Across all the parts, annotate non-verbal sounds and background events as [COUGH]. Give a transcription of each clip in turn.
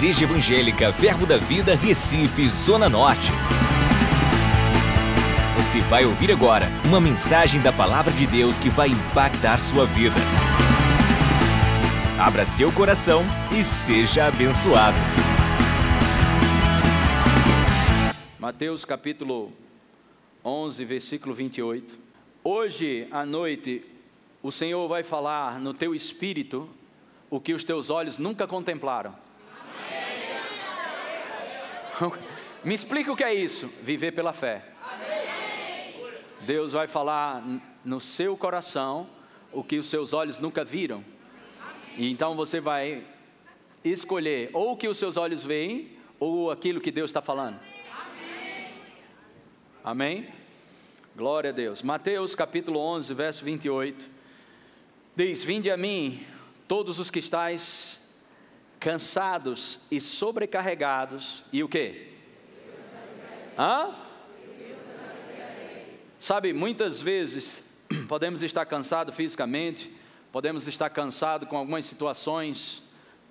Igreja Evangélica Verbo da Vida, Recife, Zona Norte. Você vai ouvir agora uma mensagem da Palavra de Deus que vai impactar sua vida. Abra seu coração e seja abençoado. Mateus capítulo 11, versículo 28. Hoje à noite, o Senhor vai falar no teu espírito o que os teus olhos nunca contemplaram. [LAUGHS] Me explica o que é isso? Viver pela fé. Deus vai falar no seu coração o que os seus olhos nunca viram. E então você vai escolher ou o que os seus olhos veem ou aquilo que Deus está falando. Amém? Glória a Deus. Mateus capítulo 11, verso 28. Diz: Vinde a mim, todos os que estáis cansados e sobrecarregados, e o que? Hã? Sabe, muitas vezes [CLEARS THROAT] podemos estar cansados fisicamente, podemos estar cansados com algumas situações,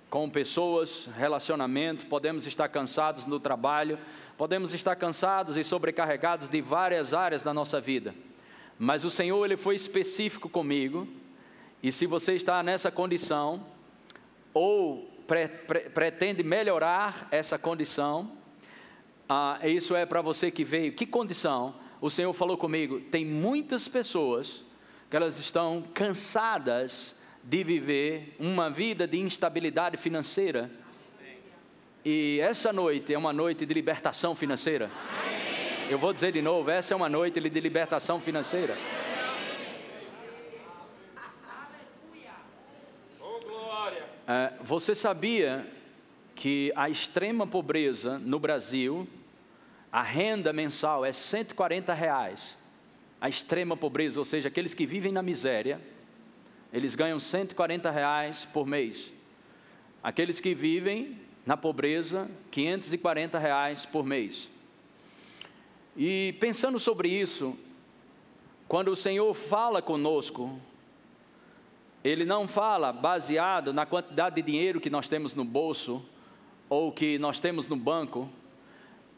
com pessoas, relacionamento, podemos estar cansados no trabalho, podemos estar cansados e sobrecarregados de várias áreas da nossa vida. Mas o Senhor ele foi específico comigo, e se você está nessa condição ou pre, pre, pretende melhorar essa condição, ah, isso é para você que veio. Que condição? O Senhor falou comigo. Tem muitas pessoas que elas estão cansadas de viver uma vida de instabilidade financeira. E essa noite é uma noite de libertação financeira. Eu vou dizer de novo: essa é uma noite de libertação financeira. É, você sabia que a extrema pobreza no Brasil, a renda mensal é 140 reais. A extrema pobreza, ou seja, aqueles que vivem na miséria, eles ganham 140 reais por mês. Aqueles que vivem na pobreza, 540 reais por mês. E pensando sobre isso, quando o Senhor fala conosco, ele não fala baseado na quantidade de dinheiro que nós temos no bolso ou que nós temos no banco,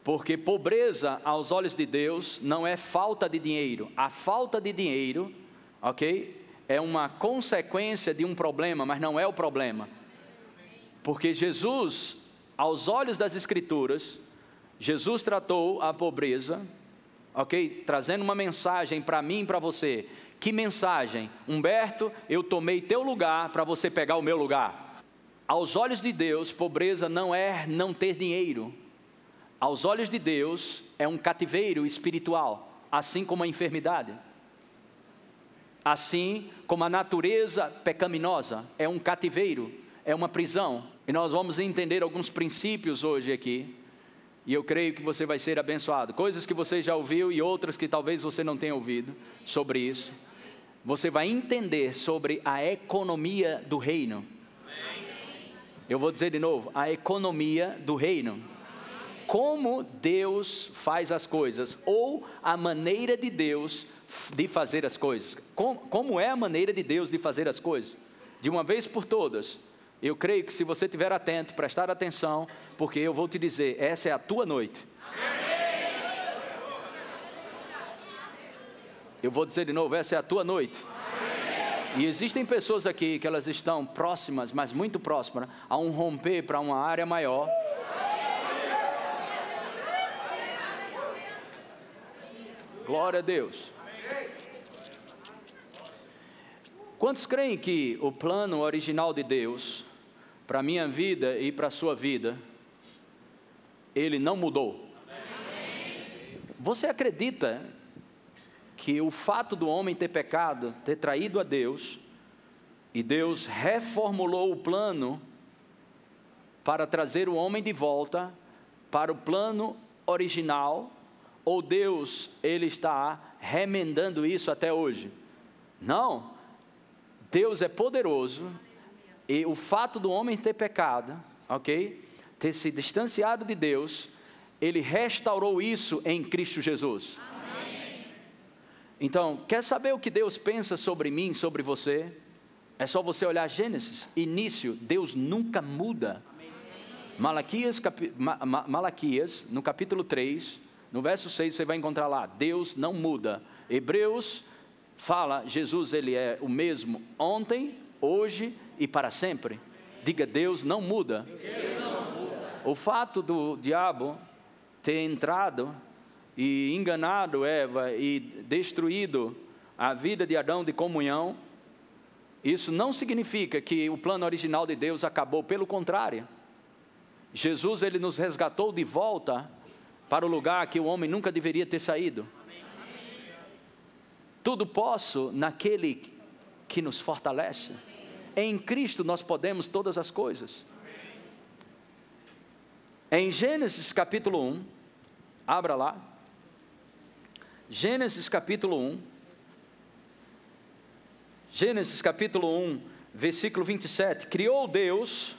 porque pobreza aos olhos de Deus não é falta de dinheiro. A falta de dinheiro, ok, é uma consequência de um problema, mas não é o problema. Porque Jesus, aos olhos das Escrituras, Jesus tratou a pobreza, ok, trazendo uma mensagem para mim e para você que mensagem? Humberto, eu tomei teu lugar para você pegar o meu lugar. Aos olhos de Deus, pobreza não é não ter dinheiro. Aos olhos de Deus, é um cativeiro espiritual, assim como a enfermidade. Assim como a natureza pecaminosa é um cativeiro, é uma prisão. E nós vamos entender alguns princípios hoje aqui. E eu creio que você vai ser abençoado. Coisas que você já ouviu e outras que talvez você não tenha ouvido sobre isso você vai entender sobre a economia do reino. Eu vou dizer de novo: a economia do reino. Como Deus faz as coisas, ou a maneira de Deus de fazer as coisas. Como, é a maneira de Deus de fazer as coisas? De uma vez por todas. Eu creio que se você estiver atento, prestar atenção, porque eu vou te dizer: essa é a tua noite. Eu vou dizer de novo, essa é a tua noite. E existem pessoas aqui que elas estão próximas, mas muito próximas, a um romper para uma área maior. Glória a Deus. Quantos creem que o plano original de Deus para a minha vida e para a sua vida, ele não mudou? Você acredita que o fato do homem ter pecado, ter traído a Deus, e Deus reformulou o plano para trazer o homem de volta para o plano original, ou Deus ele está remendando isso até hoje? Não. Deus é poderoso e o fato do homem ter pecado, OK? Ter se distanciado de Deus, ele restaurou isso em Cristo Jesus. Então, quer saber o que Deus pensa sobre mim, sobre você? É só você olhar Gênesis, início, Deus nunca muda. Malaquias, capi, Ma, Ma, Malaquias, no capítulo 3, no verso 6, você vai encontrar lá: Deus não muda. Hebreus fala: Jesus, ele é o mesmo ontem, hoje e para sempre. Diga: Deus não muda. Deus não muda. O fato do diabo ter entrado e enganado Eva e destruído a vida de Adão de comunhão, isso não significa que o plano original de Deus acabou, pelo contrário. Jesus ele nos resgatou de volta para o lugar que o homem nunca deveria ter saído. Tudo posso naquele que nos fortalece. Em Cristo nós podemos todas as coisas. Em Gênesis capítulo 1, abra lá. Gênesis capítulo 1. Gênesis capítulo 1, versículo 27. Criou Deus,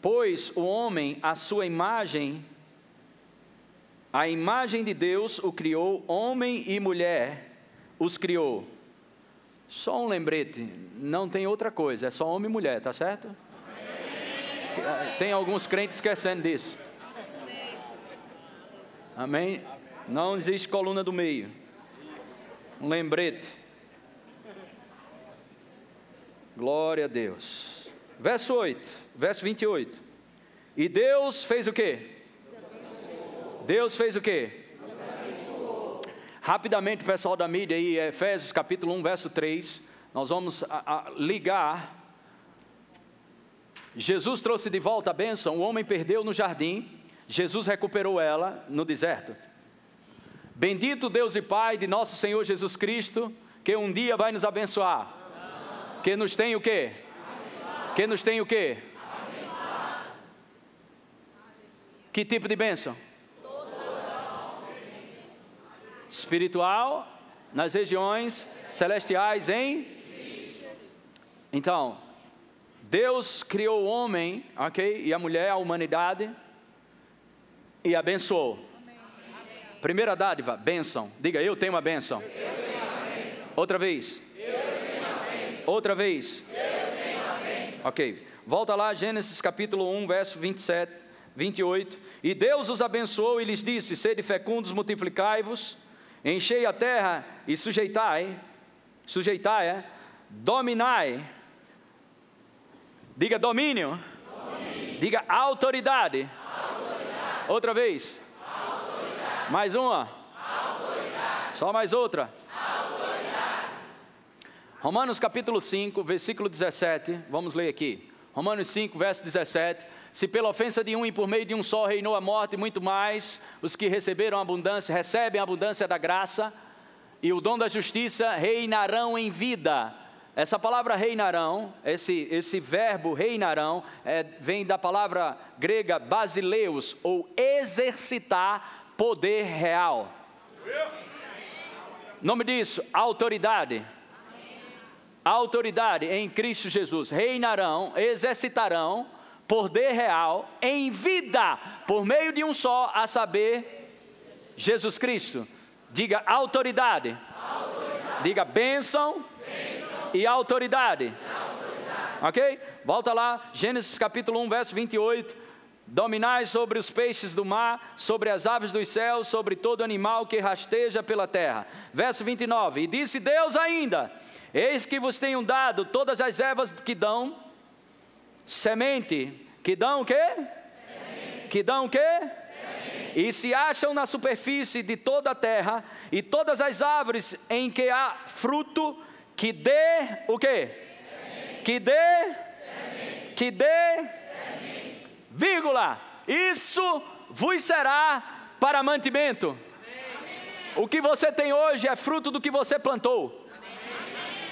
pois o homem a sua imagem, a imagem de Deus o criou, homem e mulher os criou. Só um lembrete, não tem outra coisa, é só homem e mulher, tá certo? Tem alguns crentes esquecendo disso. Amém? Não existe coluna do meio. Um lembrete. Glória a Deus. Verso 8, verso 28. E Deus fez o quê? Deus fez o quê? Rapidamente, pessoal da mídia aí, Efésios capítulo 1, verso 3, nós vamos a, a ligar. Jesus trouxe de volta a bênção, o homem perdeu no jardim, Jesus recuperou ela no deserto. Bendito Deus e Pai de nosso Senhor Jesus Cristo, que um dia vai nos abençoar. Que nos tem o quê? Que nos tem o quê? Que tipo de bênção? espiritual nas regiões celestiais em. Então, Deus criou o homem, ok? E a mulher, a humanidade, e abençoou. Primeira dádiva, bênção. Diga, eu tenho uma bênção. Outra vez. Outra vez. Ok. Volta lá, Gênesis capítulo 1, verso 27, 28. E Deus os abençoou e lhes disse: Sede fecundos, multiplicai-vos enchei a terra e sujeitai, sujeitai, é? dominai, diga domínio, domínio. diga autoridade. autoridade. outra vez. Mais uma, autoridade. só mais outra. Romanos capítulo 5, versículo 17, vamos ler aqui. Romanos 5, verso 17. Se pela ofensa de um e por meio de um só reinou a morte, muito mais os que receberam abundância, recebem a abundância da graça e o dom da justiça reinarão em vida. Essa palavra reinarão, esse, esse verbo reinarão, é, vem da palavra grega basileus, ou exercitar poder real. Nome disso, autoridade. Autoridade em Cristo Jesus. Reinarão, exercitarão poder real em vida, por meio de um só, a saber, Jesus Cristo. Diga autoridade. autoridade. Diga bênção, bênção. E, autoridade. e autoridade. Ok? Volta lá, Gênesis capítulo 1, verso 28. Dominai sobre os peixes do mar, sobre as aves dos céus, sobre todo animal que rasteja pela terra. Verso 29. E disse Deus ainda: Eis que vos tenho dado todas as ervas que dão semente, que dão o quê? Semente. Que dão o quê? Semente. E se acham na superfície de toda a terra, e todas as árvores em que há fruto, que dê o quê? Semente. Que dê, que dê, vírgula, isso vos será para mantimento. O que você tem hoje é fruto do que você plantou.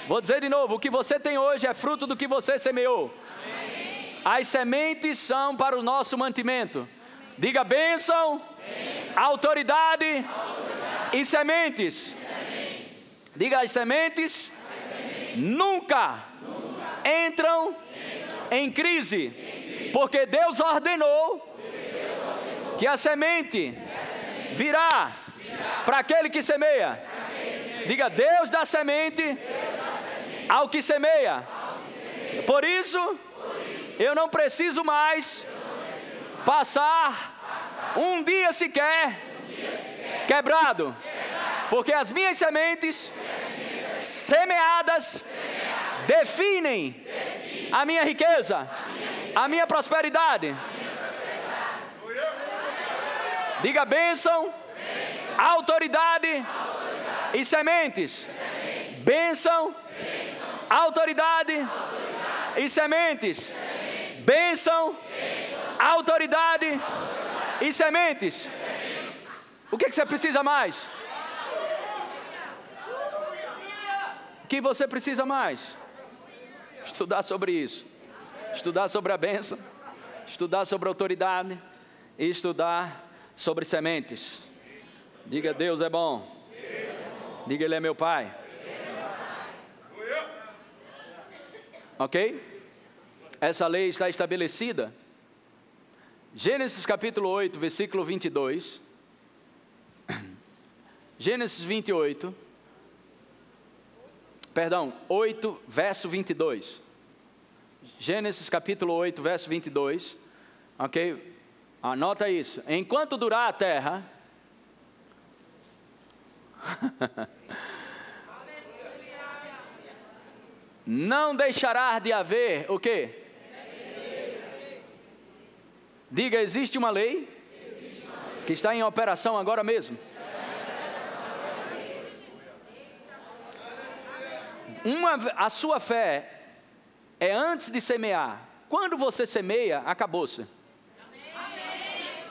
Vou dizer de novo: o que você tem hoje é fruto do que você semeou. As sementes são para o nosso mantimento. Diga bênção, bênção. Autoridade, autoridade, e sementes. sementes. Diga as sementes, as sementes. Nunca, nunca, entram, entram em, crise, em crise, porque Deus ordenou, que a semente, virá, para aquele que semeia. Diga Deus dá semente. Ao que semeia. Por isso, eu não preciso mais passar um dia sequer quebrado, porque as minhas sementes semeadas definem a minha riqueza, a minha prosperidade. Diga bênção, autoridade e sementes. Bênção, autoridade e sementes. Bênção, autoridade e sementes. O que, que você precisa mais? O que você precisa mais? Estudar sobre isso. Estudar sobre a bênção. Estudar sobre autoridade. E estudar sobre sementes. Diga Deus é bom. Diga Ele é meu Pai. Ok? Essa lei está estabelecida. Gênesis capítulo 8, versículo 22. [CLEARS THROAT] Gênesis 28. Perdão, 8, verso 22. Gênesis capítulo 8, verso 22. Ok? Anota isso. Enquanto durar a terra. [LAUGHS] não deixará de haver o quê? Diga, existe uma lei que está em operação agora mesmo. Uma, a sua fé é antes de semear. Quando você semeia, acabou-se.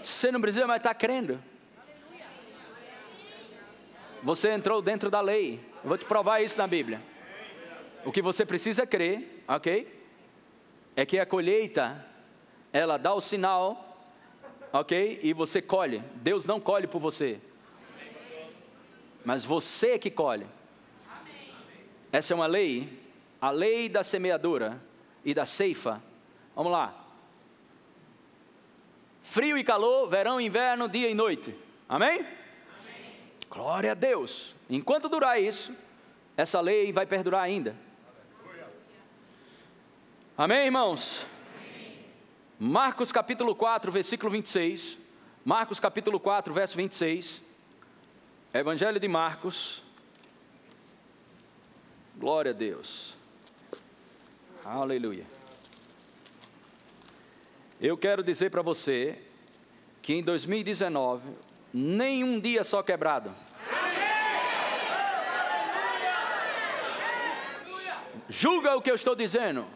Você não precisa mais estar crendo. Você entrou dentro da lei. Eu vou te provar isso na Bíblia. O que você precisa crer, ok? É que a colheita ela dá o sinal, ok? E você colhe. Deus não colhe por você, mas você que colhe. Essa é uma lei, a lei da semeadura e da ceifa. Vamos lá. Frio e calor, verão e inverno, dia e noite. Amém? Amém? Glória a Deus. Enquanto durar isso, essa lei vai perdurar ainda. Amém, irmãos? Marcos capítulo 4, versículo 26. Marcos capítulo 4, verso 26. Evangelho de Marcos. Glória a Deus. Aleluia. Eu quero dizer para você que em 2019, nenhum dia só quebrado. Julga o que eu estou dizendo.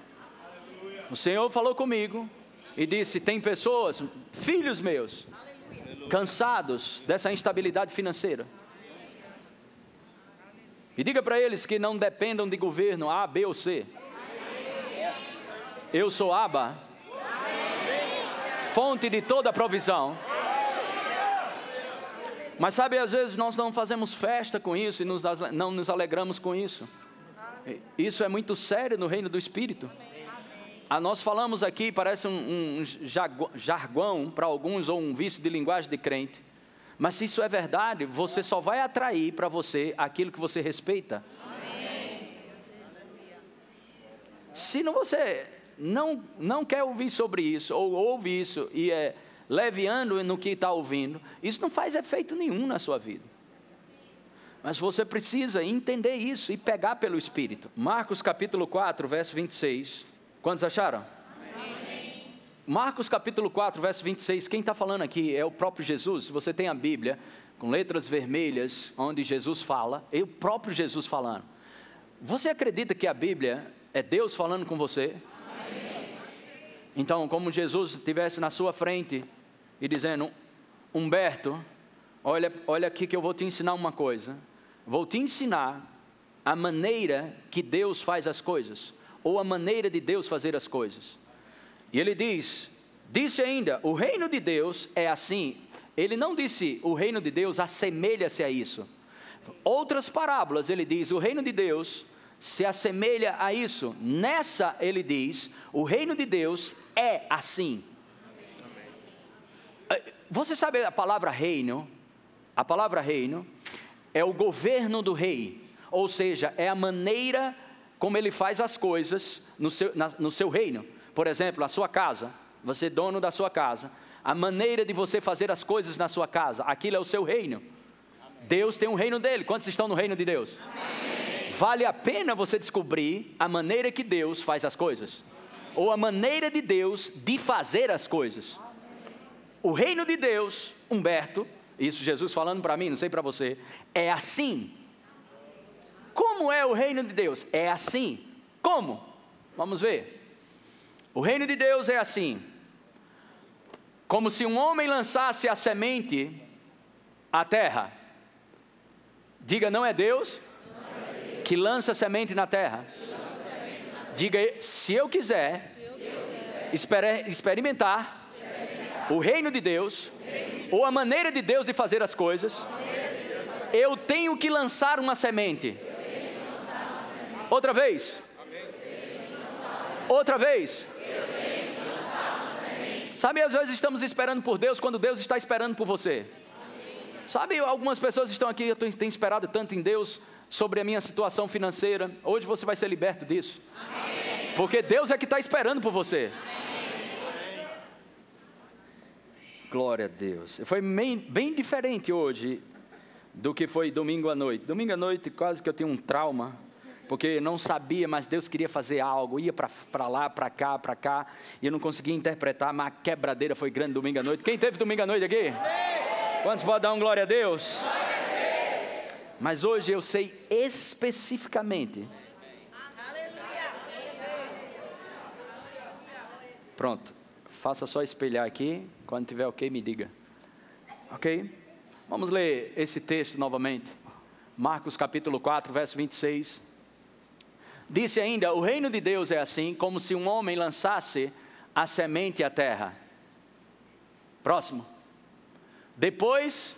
O Senhor falou comigo e disse: Tem pessoas, filhos meus, cansados dessa instabilidade financeira. E diga para eles que não dependam de governo A, B ou C. Eu sou Aba, fonte de toda provisão. Mas sabe, às vezes nós não fazemos festa com isso e nos, não nos alegramos com isso. Isso é muito sério no reino do Espírito. Ah, nós falamos aqui, parece um, um jargão para alguns ou um vício de linguagem de crente. Mas se isso é verdade, você só vai atrair para você aquilo que você respeita. Se não você não, não quer ouvir sobre isso, ou ouve isso e é leviando no que está ouvindo, isso não faz efeito nenhum na sua vida. Mas você precisa entender isso e pegar pelo Espírito. Marcos capítulo 4, verso 26. Quantos acharam? Marcos capítulo 4, verso 26, quem está falando aqui é o próprio Jesus. Se você tem a Bíblia com letras vermelhas, onde Jesus fala, é o próprio Jesus falando. Você acredita que a Bíblia é Deus falando com você? Então, como Jesus estivesse na sua frente e dizendo: Humberto, olha, olha aqui que eu vou te ensinar uma coisa. Vou te ensinar a maneira que Deus faz as coisas ou a maneira de Deus fazer as coisas. E ele diz: disse ainda, o reino de Deus é assim. Ele não disse, o reino de Deus assemelha-se a isso. Outras parábolas ele diz, o reino de Deus se assemelha a isso. Nessa ele diz, o reino de Deus é assim. Você sabe a palavra reino? A palavra reino é o governo do rei, ou seja, é a maneira como ele faz as coisas no seu, na, no seu reino. Por exemplo, a sua casa, você é dono da sua casa, a maneira de você fazer as coisas na sua casa. Aquilo é o seu reino. Deus tem um reino dele. Quantos estão no reino de Deus? Amém. Vale a pena você descobrir a maneira que Deus faz as coisas, ou a maneira de Deus de fazer as coisas. O reino de Deus, Humberto, isso Jesus falando para mim, não sei para você, é assim. Como é o reino de Deus? É assim. Como? Vamos ver. O reino de Deus é assim. Como se um homem lançasse a semente à terra. Diga, não é Deus que lança semente na terra. Diga, se eu quiser experimentar o reino de Deus, ou a maneira de Deus de fazer as coisas, eu tenho que lançar uma semente. Outra vez. Outra vez. Sabe, às vezes estamos esperando por Deus quando Deus está esperando por você. Sabe, algumas pessoas estão aqui, eu tenho esperado tanto em Deus sobre a minha situação financeira. Hoje você vai ser liberto disso. Amém. Porque Deus é que está esperando por você. Amém. Glória a Deus. Foi bem, bem diferente hoje do que foi domingo à noite. Domingo à noite quase que eu tenho um trauma porque não sabia, mas Deus queria fazer algo, ia para lá, para cá, para cá, e eu não conseguia interpretar, mas a quebradeira foi grande domingo à noite. Quem teve domingo à noite aqui? Quantos podem dar um glória a Deus? Mas hoje eu sei especificamente. Pronto, faça só espelhar aqui, quando tiver ok, me diga. Ok? Vamos ler esse texto novamente. Marcos capítulo 4, verso 26. Disse ainda: O reino de Deus é assim, como se um homem lançasse a semente à terra. Próximo. Depois,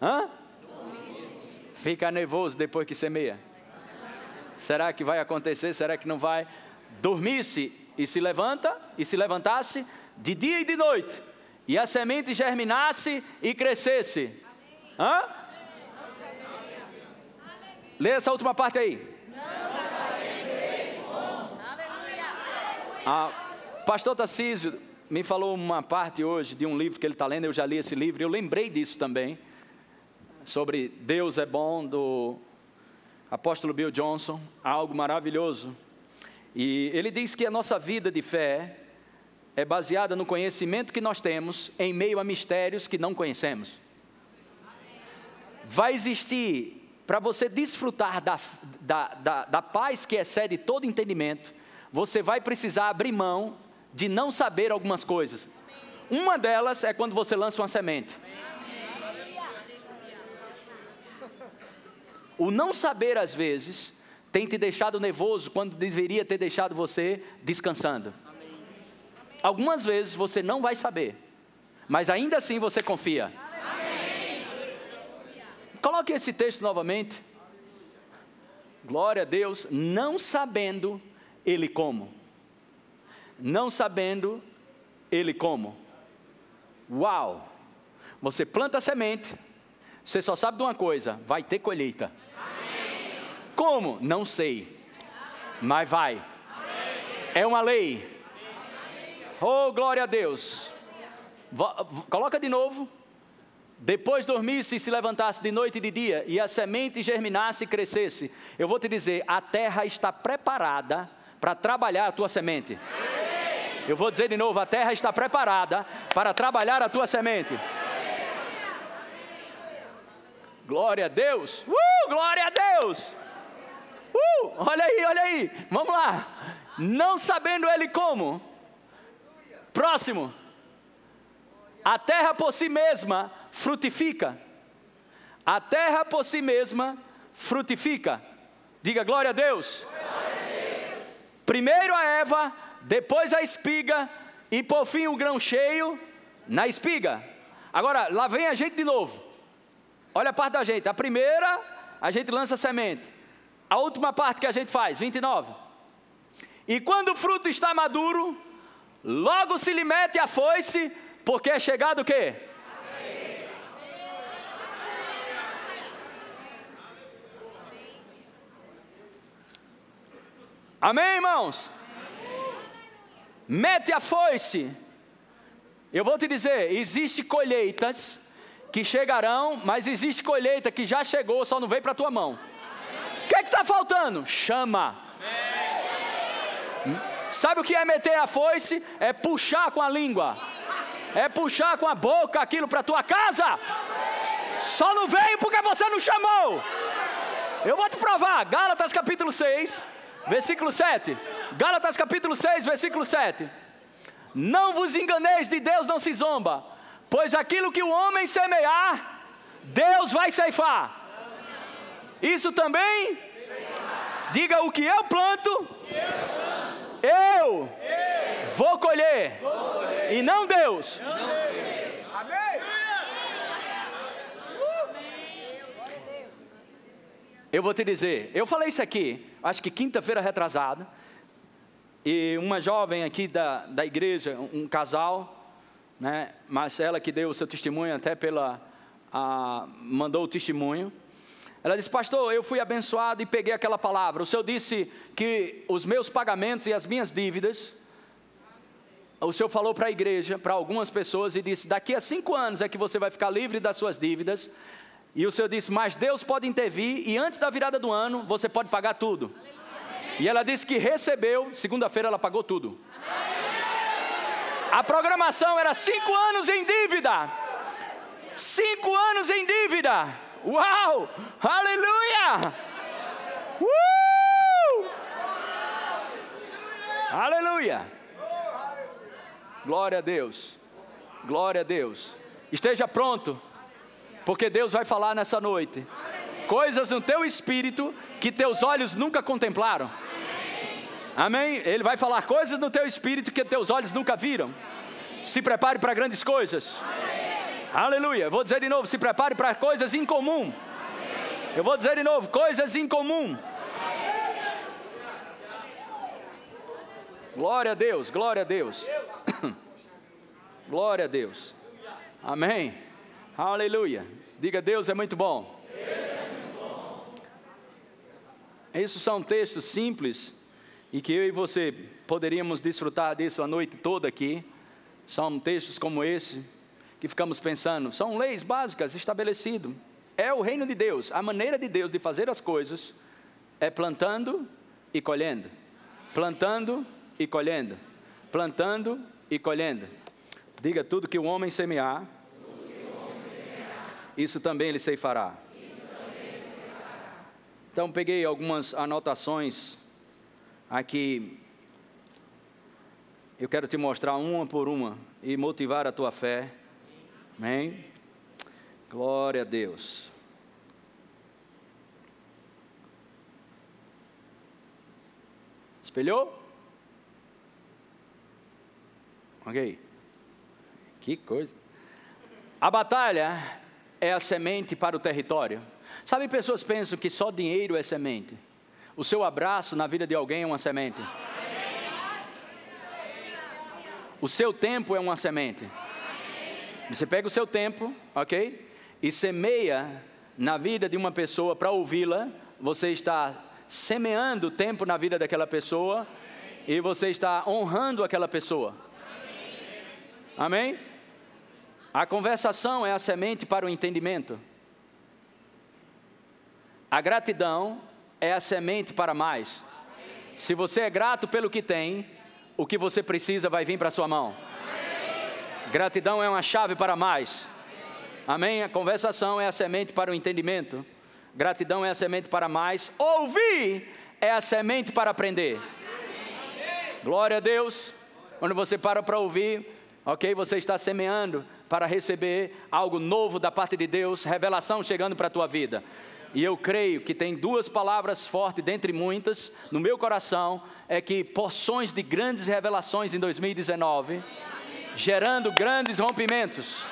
hã? Fica nervoso depois que semeia. Será que vai acontecer? Será que não vai? Dormisse e se levanta, e se levantasse de dia e de noite, e a semente germinasse e crescesse. Hã? Lê essa última parte aí. Ah, pastor Tarcísio, me falou uma parte hoje de um livro que ele está lendo, eu já li esse livro, eu lembrei disso também, sobre Deus é bom, do apóstolo Bill Johnson, algo maravilhoso. E ele diz que a nossa vida de fé é baseada no conhecimento que nós temos em meio a mistérios que não conhecemos. Vai existir, para você desfrutar da, da, da, da paz que excede todo entendimento, você vai precisar abrir mão de não saber algumas coisas. Uma delas é quando você lança uma semente. O não saber, às vezes, tem te deixado nervoso quando deveria ter deixado você descansando. Algumas vezes você não vai saber, mas ainda assim você confia. Coloque esse texto novamente. Glória a Deus, não sabendo ele como não sabendo ele como. Uau! Você planta a semente, você só sabe de uma coisa: vai ter colheita. Como? Não sei, mas vai. É uma lei. Oh, glória a Deus. Coloca de novo. Depois dormisse e se levantasse de noite e de dia, e a semente germinasse e crescesse, eu vou te dizer: a terra está preparada para trabalhar a tua semente. Eu vou dizer de novo: a terra está preparada para trabalhar a tua semente. Glória a Deus! Uh, glória a Deus! Uh, olha aí, olha aí, vamos lá. Não sabendo ele como. Próximo. A terra por si mesma frutifica. A terra por si mesma frutifica. Diga glória a Deus. Primeiro a Eva, depois a espiga e por fim o grão cheio na espiga. Agora, lá vem a gente de novo. Olha a parte da gente. A primeira, a gente lança semente. A última parte que a gente faz, 29. E quando o fruto está maduro, logo se lhe mete a foice, porque é chegado o quê? Amém, irmãos? mete a foice. Eu vou te dizer, existe colheitas que chegarão, mas existe colheita que já chegou, só não veio para a tua mão. Que é está faltando? Chama. Sabe o que é meter a foice? É puxar com a língua, é puxar com a boca aquilo para tua casa. Só não veio porque você não chamou. Eu vou te provar. Gálatas capítulo 6, versículo 7. Gálatas capítulo 6, versículo 7. Não vos enganeis, de Deus não se zomba, pois aquilo que o homem semear, Deus vai ceifar. Isso também? Diga o que eu planto, eu vou colher, e não Deus. Eu vou te dizer, eu falei isso aqui, acho que quinta-feira retrasada, e uma jovem aqui da, da igreja, um casal, né, Marcela, que deu o seu testemunho, até pela. A, mandou o testemunho. Ela disse, pastor, eu fui abençoado e peguei aquela palavra. O senhor disse que os meus pagamentos e as minhas dívidas, o senhor falou para a igreja, para algumas pessoas, e disse: daqui a cinco anos é que você vai ficar livre das suas dívidas. E o senhor disse: mas Deus pode intervir, e antes da virada do ano, você pode pagar tudo. E ela disse que recebeu, segunda-feira ela pagou tudo. A programação era cinco anos em dívida. Cinco anos em dívida. Uau! Aleluia! Uh! Aleluia! Glória a Deus. Glória a Deus. Esteja pronto, porque Deus vai falar nessa noite. Coisas no teu espírito que teus olhos nunca contemplaram. Amém? Ele vai falar coisas no teu espírito que teus olhos nunca viram. Se prepare para grandes coisas. Aleluia. Vou dizer de novo: se prepare para coisas incomum. Eu vou dizer de novo: coisas incomum. Glória a Deus, glória a Deus. [COUGHS] glória a Deus. Amém. Aleluia. Diga: Deus é muito bom. Esses são textos simples e que eu e você poderíamos desfrutar disso a noite toda aqui. São textos como esse que ficamos pensando, são leis básicas estabelecidas. É o reino de Deus. A maneira de Deus de fazer as coisas é plantando e colhendo. Plantando e colhendo. Plantando e colhendo. Diga tudo que o homem semear, isso também ele ceifará. Então peguei algumas anotações aqui eu quero te mostrar uma por uma e motivar a tua fé. Amém? Glória a Deus. Espelhou? Ok. Que coisa. A batalha é a semente para o território. Sabe, pessoas pensam que só dinheiro é semente. O seu abraço na vida de alguém é uma semente. O seu tempo é uma semente. Você pega o seu tempo, ok? E semeia na vida de uma pessoa para ouvi-la. Você está semeando tempo na vida daquela pessoa e você está honrando aquela pessoa. Amém? A conversação é a semente para o entendimento. A gratidão é a semente para mais. Se você é grato pelo que tem, o que você precisa vai vir para a sua mão. Gratidão é uma chave para mais. Amém? A conversação é a semente para o entendimento. Gratidão é a semente para mais. Ouvir é a semente para aprender. Glória a Deus. Quando você para para ouvir, ok? Você está semeando para receber algo novo da parte de Deus, revelação chegando para a tua vida. E eu creio que tem duas palavras fortes, dentre muitas, no meu coração, é que porções de grandes revelações em 2019, gerando grandes rompimentos.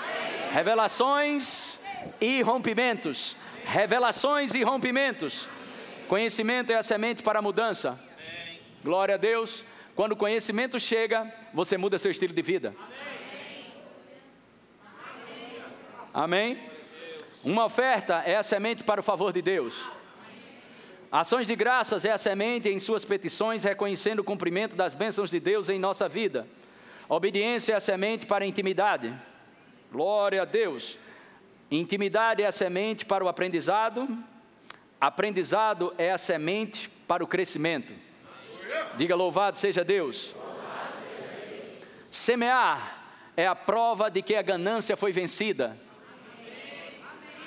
Revelações e rompimentos. Revelações e rompimentos. Conhecimento é a semente para a mudança. Glória a Deus. Quando o conhecimento chega, você muda seu estilo de vida. Amém? Uma oferta é a semente para o favor de Deus. Ações de graças é a semente em suas petições, reconhecendo o cumprimento das bênçãos de Deus em nossa vida. Obediência é a semente para a intimidade. Glória a Deus. Intimidade é a semente para o aprendizado. Aprendizado é a semente para o crescimento. Diga louvado seja Deus. Semear é a prova de que a ganância foi vencida.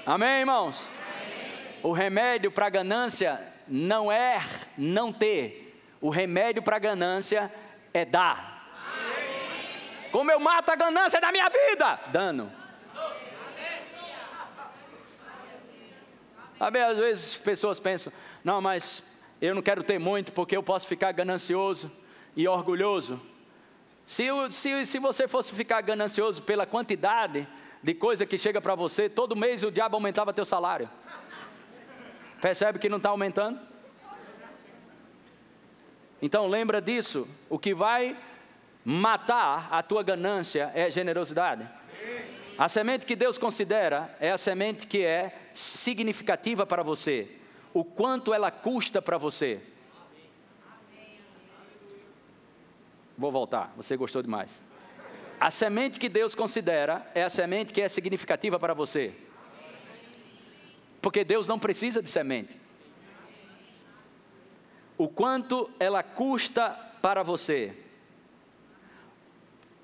Amém, irmãos? O remédio para a ganância não é não ter. O remédio para a ganância é dar. Como eu mato a ganância da minha vida? Dando. Sabe, às vezes pessoas pensam, não, mas eu não quero ter muito porque eu posso ficar ganancioso e orgulhoso. Se, se, se você fosse ficar ganancioso pela quantidade de coisa que chega para você, todo mês o diabo aumentava teu salário. Percebe que não está aumentando? Então lembra disso, o que vai matar a tua ganância é generosidade. A semente que Deus considera é a semente que é significativa para você, o quanto ela custa para você. Vou voltar, você gostou demais. A semente que Deus considera é a semente que é significativa para você. Porque Deus não precisa de semente. O quanto ela custa para você.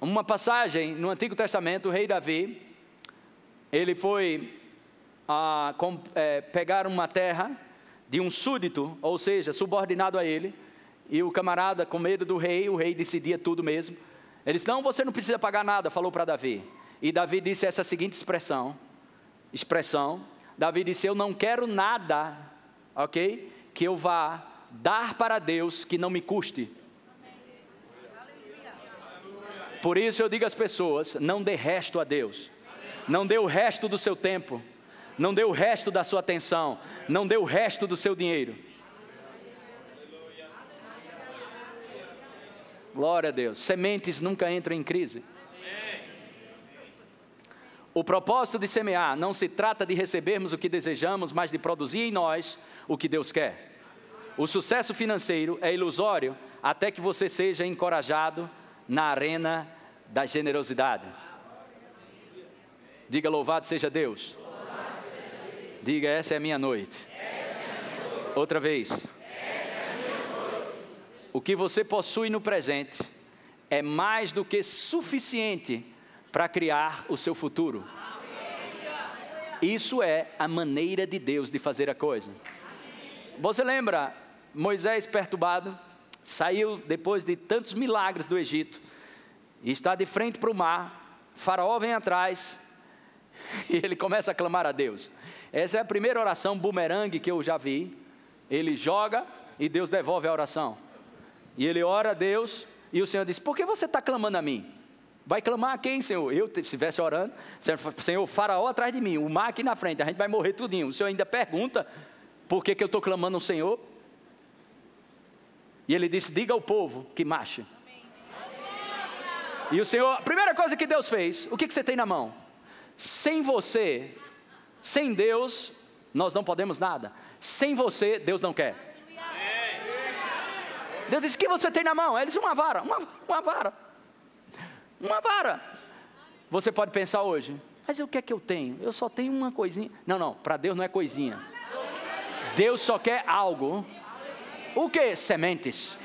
Uma passagem no Antigo Testamento, o rei Davi, ele foi a, com, é, pegar uma terra de um súdito, ou seja, subordinado a ele, e o camarada, com medo do rei, o rei decidia tudo mesmo. Ele disse: Não, você não precisa pagar nada, falou para Davi. E Davi disse essa seguinte expressão: expressão. Davi disse: Eu não quero nada, ok? Que eu vá dar para Deus que não me custe. Por isso eu digo às pessoas: não dê resto a Deus, não dê o resto do seu tempo, não dê o resto da sua atenção, não dê o resto do seu dinheiro. Glória a Deus. Sementes nunca entram em crise. O propósito de semear não se trata de recebermos o que desejamos, mas de produzir em nós o que Deus quer. O sucesso financeiro é ilusório até que você seja encorajado na arena da generosidade. Diga louvado seja Deus. Diga essa é a minha noite. Outra vez. O que você possui no presente é mais do que suficiente para criar o seu futuro. Isso é a maneira de Deus de fazer a coisa. Você lembra Moisés perturbado? Saiu depois de tantos milagres do Egito e está de frente para o mar. Faraó vem atrás [LAUGHS] e ele começa a clamar a Deus. Essa é a primeira oração bumerangue que eu já vi. Ele joga e Deus devolve a oração. E ele ora a Deus e o Senhor diz: Por que você está clamando a mim? Vai clamar a quem, Senhor? Eu, se estivesse orando, Senhor, Faraó atrás de mim, o mar aqui na frente, a gente vai morrer tudinho. O Senhor ainda pergunta: Por que, que eu estou clamando ao Senhor? E ele disse: Diga ao povo que marche. E o Senhor, a primeira coisa que Deus fez, o que, que você tem na mão? Sem você, sem Deus, nós não podemos nada. Sem você, Deus não quer. Deus disse: O que você tem na mão? Ele disse: Uma vara, uma, uma vara. Uma vara. Você pode pensar hoje, mas o que é que eu tenho? Eu só tenho uma coisinha. Não, não, para Deus não é coisinha. Deus só quer algo. O que? Sementes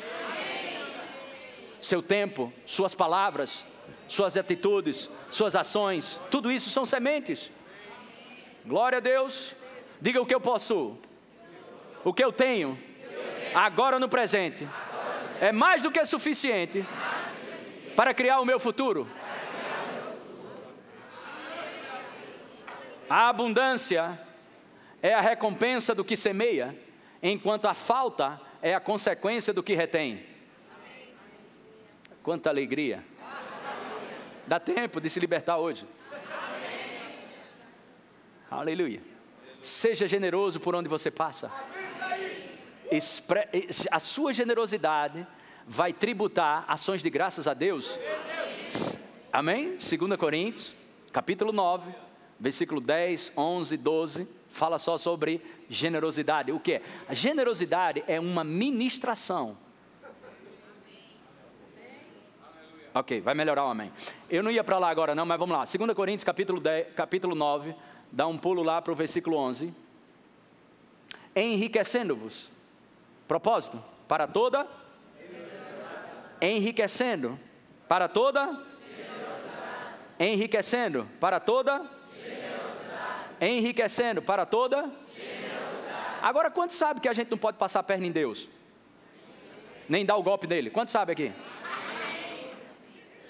seu tempo, suas palavras, suas atitudes, suas ações, tudo isso são sementes. Glória a Deus. Diga o que eu posso, o que eu tenho, agora no presente, é mais do que suficiente para criar o meu futuro. A abundância é a recompensa do que semeia, enquanto a falta é a consequência do que retém. Quanta alegria. Dá tempo de se libertar hoje. Aleluia. Seja generoso por onde você passa. A sua generosidade vai tributar ações de graças a Deus. Amém? 2 Coríntios, capítulo 9, versículo 10, 11, 12, fala só sobre generosidade. O que? A generosidade é uma ministração Ok, vai melhorar o amém. Eu não ia para lá agora não, mas vamos lá. 2 Coríntios capítulo, 10, capítulo 9, dá um pulo lá para o versículo 11. Enriquecendo-vos. Propósito, para toda? Enriquecendo. Para toda? Enriquecendo. Para toda? Enriquecendo. Para toda? Agora, quantos sabe que a gente não pode passar a perna em Deus? Nem dar o golpe nele? Quantos sabe aqui?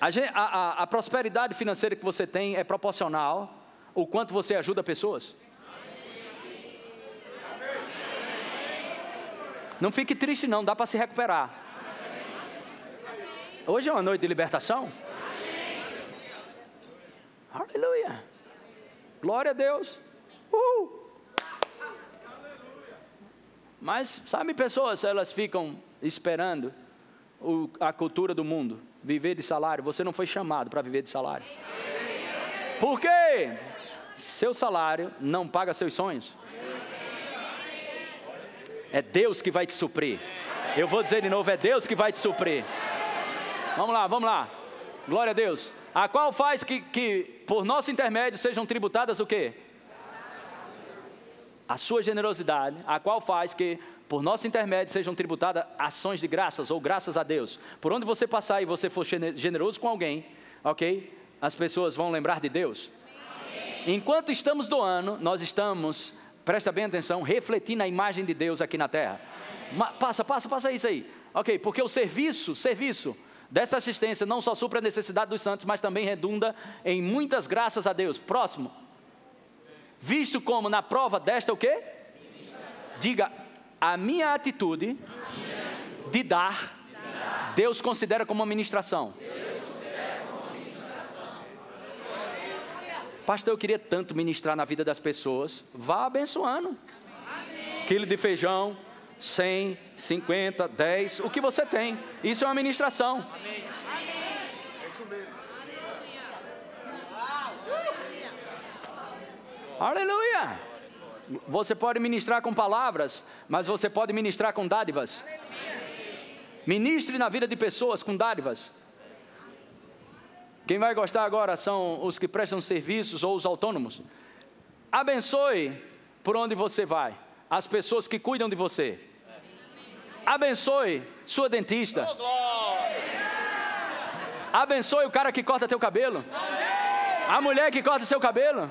A, a, a, prosperidade financeira que você tem é proporcional o quanto você ajuda pessoas. Não fique triste não, dá para se recuperar. Hoje é uma noite de libertação. Aleluia. Glória a Deus. Uh. Mas, sabe, pessoas, elas ficam esperando o, a cultura do mundo, viver de salário. Você não foi chamado para viver de salário. Por quê? Seu salário não paga seus sonhos. É Deus que vai te suprir. Eu vou dizer de novo: é Deus que vai te suprir. Vamos lá, vamos lá. Glória a Deus. A qual faz que, que por nosso intermédio sejam tributadas o quê? A sua generosidade, a qual faz que por nosso intermédio sejam tributadas ações de graças ou graças a Deus. Por onde você passar e você for generoso com alguém, ok? As pessoas vão lembrar de Deus. Enquanto estamos doando, nós estamos, presta bem atenção, refletindo a imagem de Deus aqui na terra. Passa, passa, passa isso aí. Ok, porque o serviço, serviço dessa assistência não só supra a necessidade dos santos, mas também redunda em muitas graças a Deus. Próximo. Visto como na prova desta o quê? Diga a minha atitude de dar, Deus considera como uma ministração. Pastor, eu queria tanto ministrar na vida das pessoas. Vá abençoando. Quilo de feijão, 100, 50, 10, o que você tem. Isso é uma ministração. Aleluia. Você pode ministrar com palavras, mas você pode ministrar com dádivas. Ministre na vida de pessoas com dádivas. Quem vai gostar agora são os que prestam serviços ou os autônomos. Abençoe por onde você vai, as pessoas que cuidam de você. Abençoe sua dentista. Abençoe o cara que corta teu cabelo. A mulher que corta seu cabelo.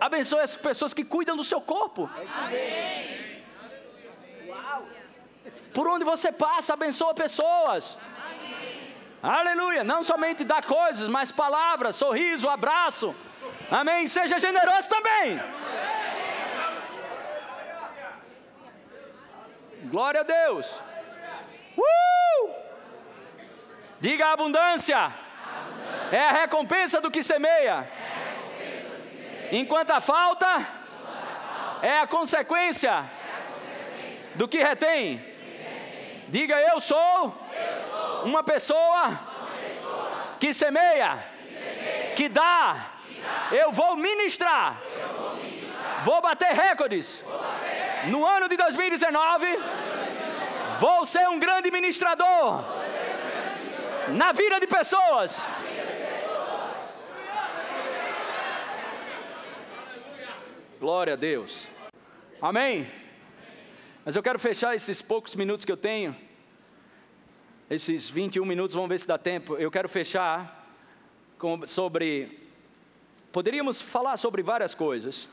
Abençoe as pessoas que cuidam do seu corpo. Por onde você passa, abençoa pessoas. Aleluia. Não somente dá coisas, mas palavras, sorriso, abraço. Amém. Seja generoso também. Glória a Deus. Uh! Diga a abundância. É a recompensa do que semeia. Enquanto a falta é a consequência do que retém. Diga eu sou uma pessoa que semeia, que dá. Eu vou ministrar. Vou bater recordes. No ano de 2019, vou ser um grande ministrador na vida de pessoas. Glória a Deus. Amém? Mas eu quero fechar esses poucos minutos que eu tenho, esses 21 minutos, vamos ver se dá tempo. Eu quero fechar com, sobre. Poderíamos falar sobre várias coisas,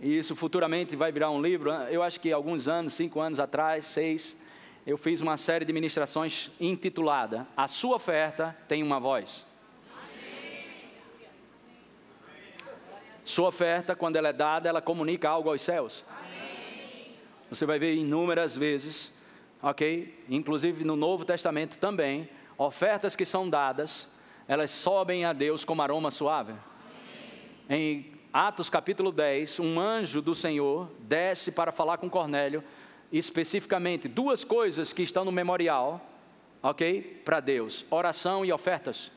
e isso futuramente vai virar um livro. Eu acho que alguns anos, cinco anos atrás, seis, eu fiz uma série de ministrações intitulada A Sua Oferta Tem uma Voz. Sua oferta, quando ela é dada, ela comunica algo aos céus. Você vai ver inúmeras vezes, ok? Inclusive no Novo Testamento também, ofertas que são dadas, elas sobem a Deus como aroma suave. Em Atos capítulo 10, um anjo do Senhor desce para falar com Cornélio, especificamente duas coisas que estão no memorial, ok? Para Deus: oração e ofertas.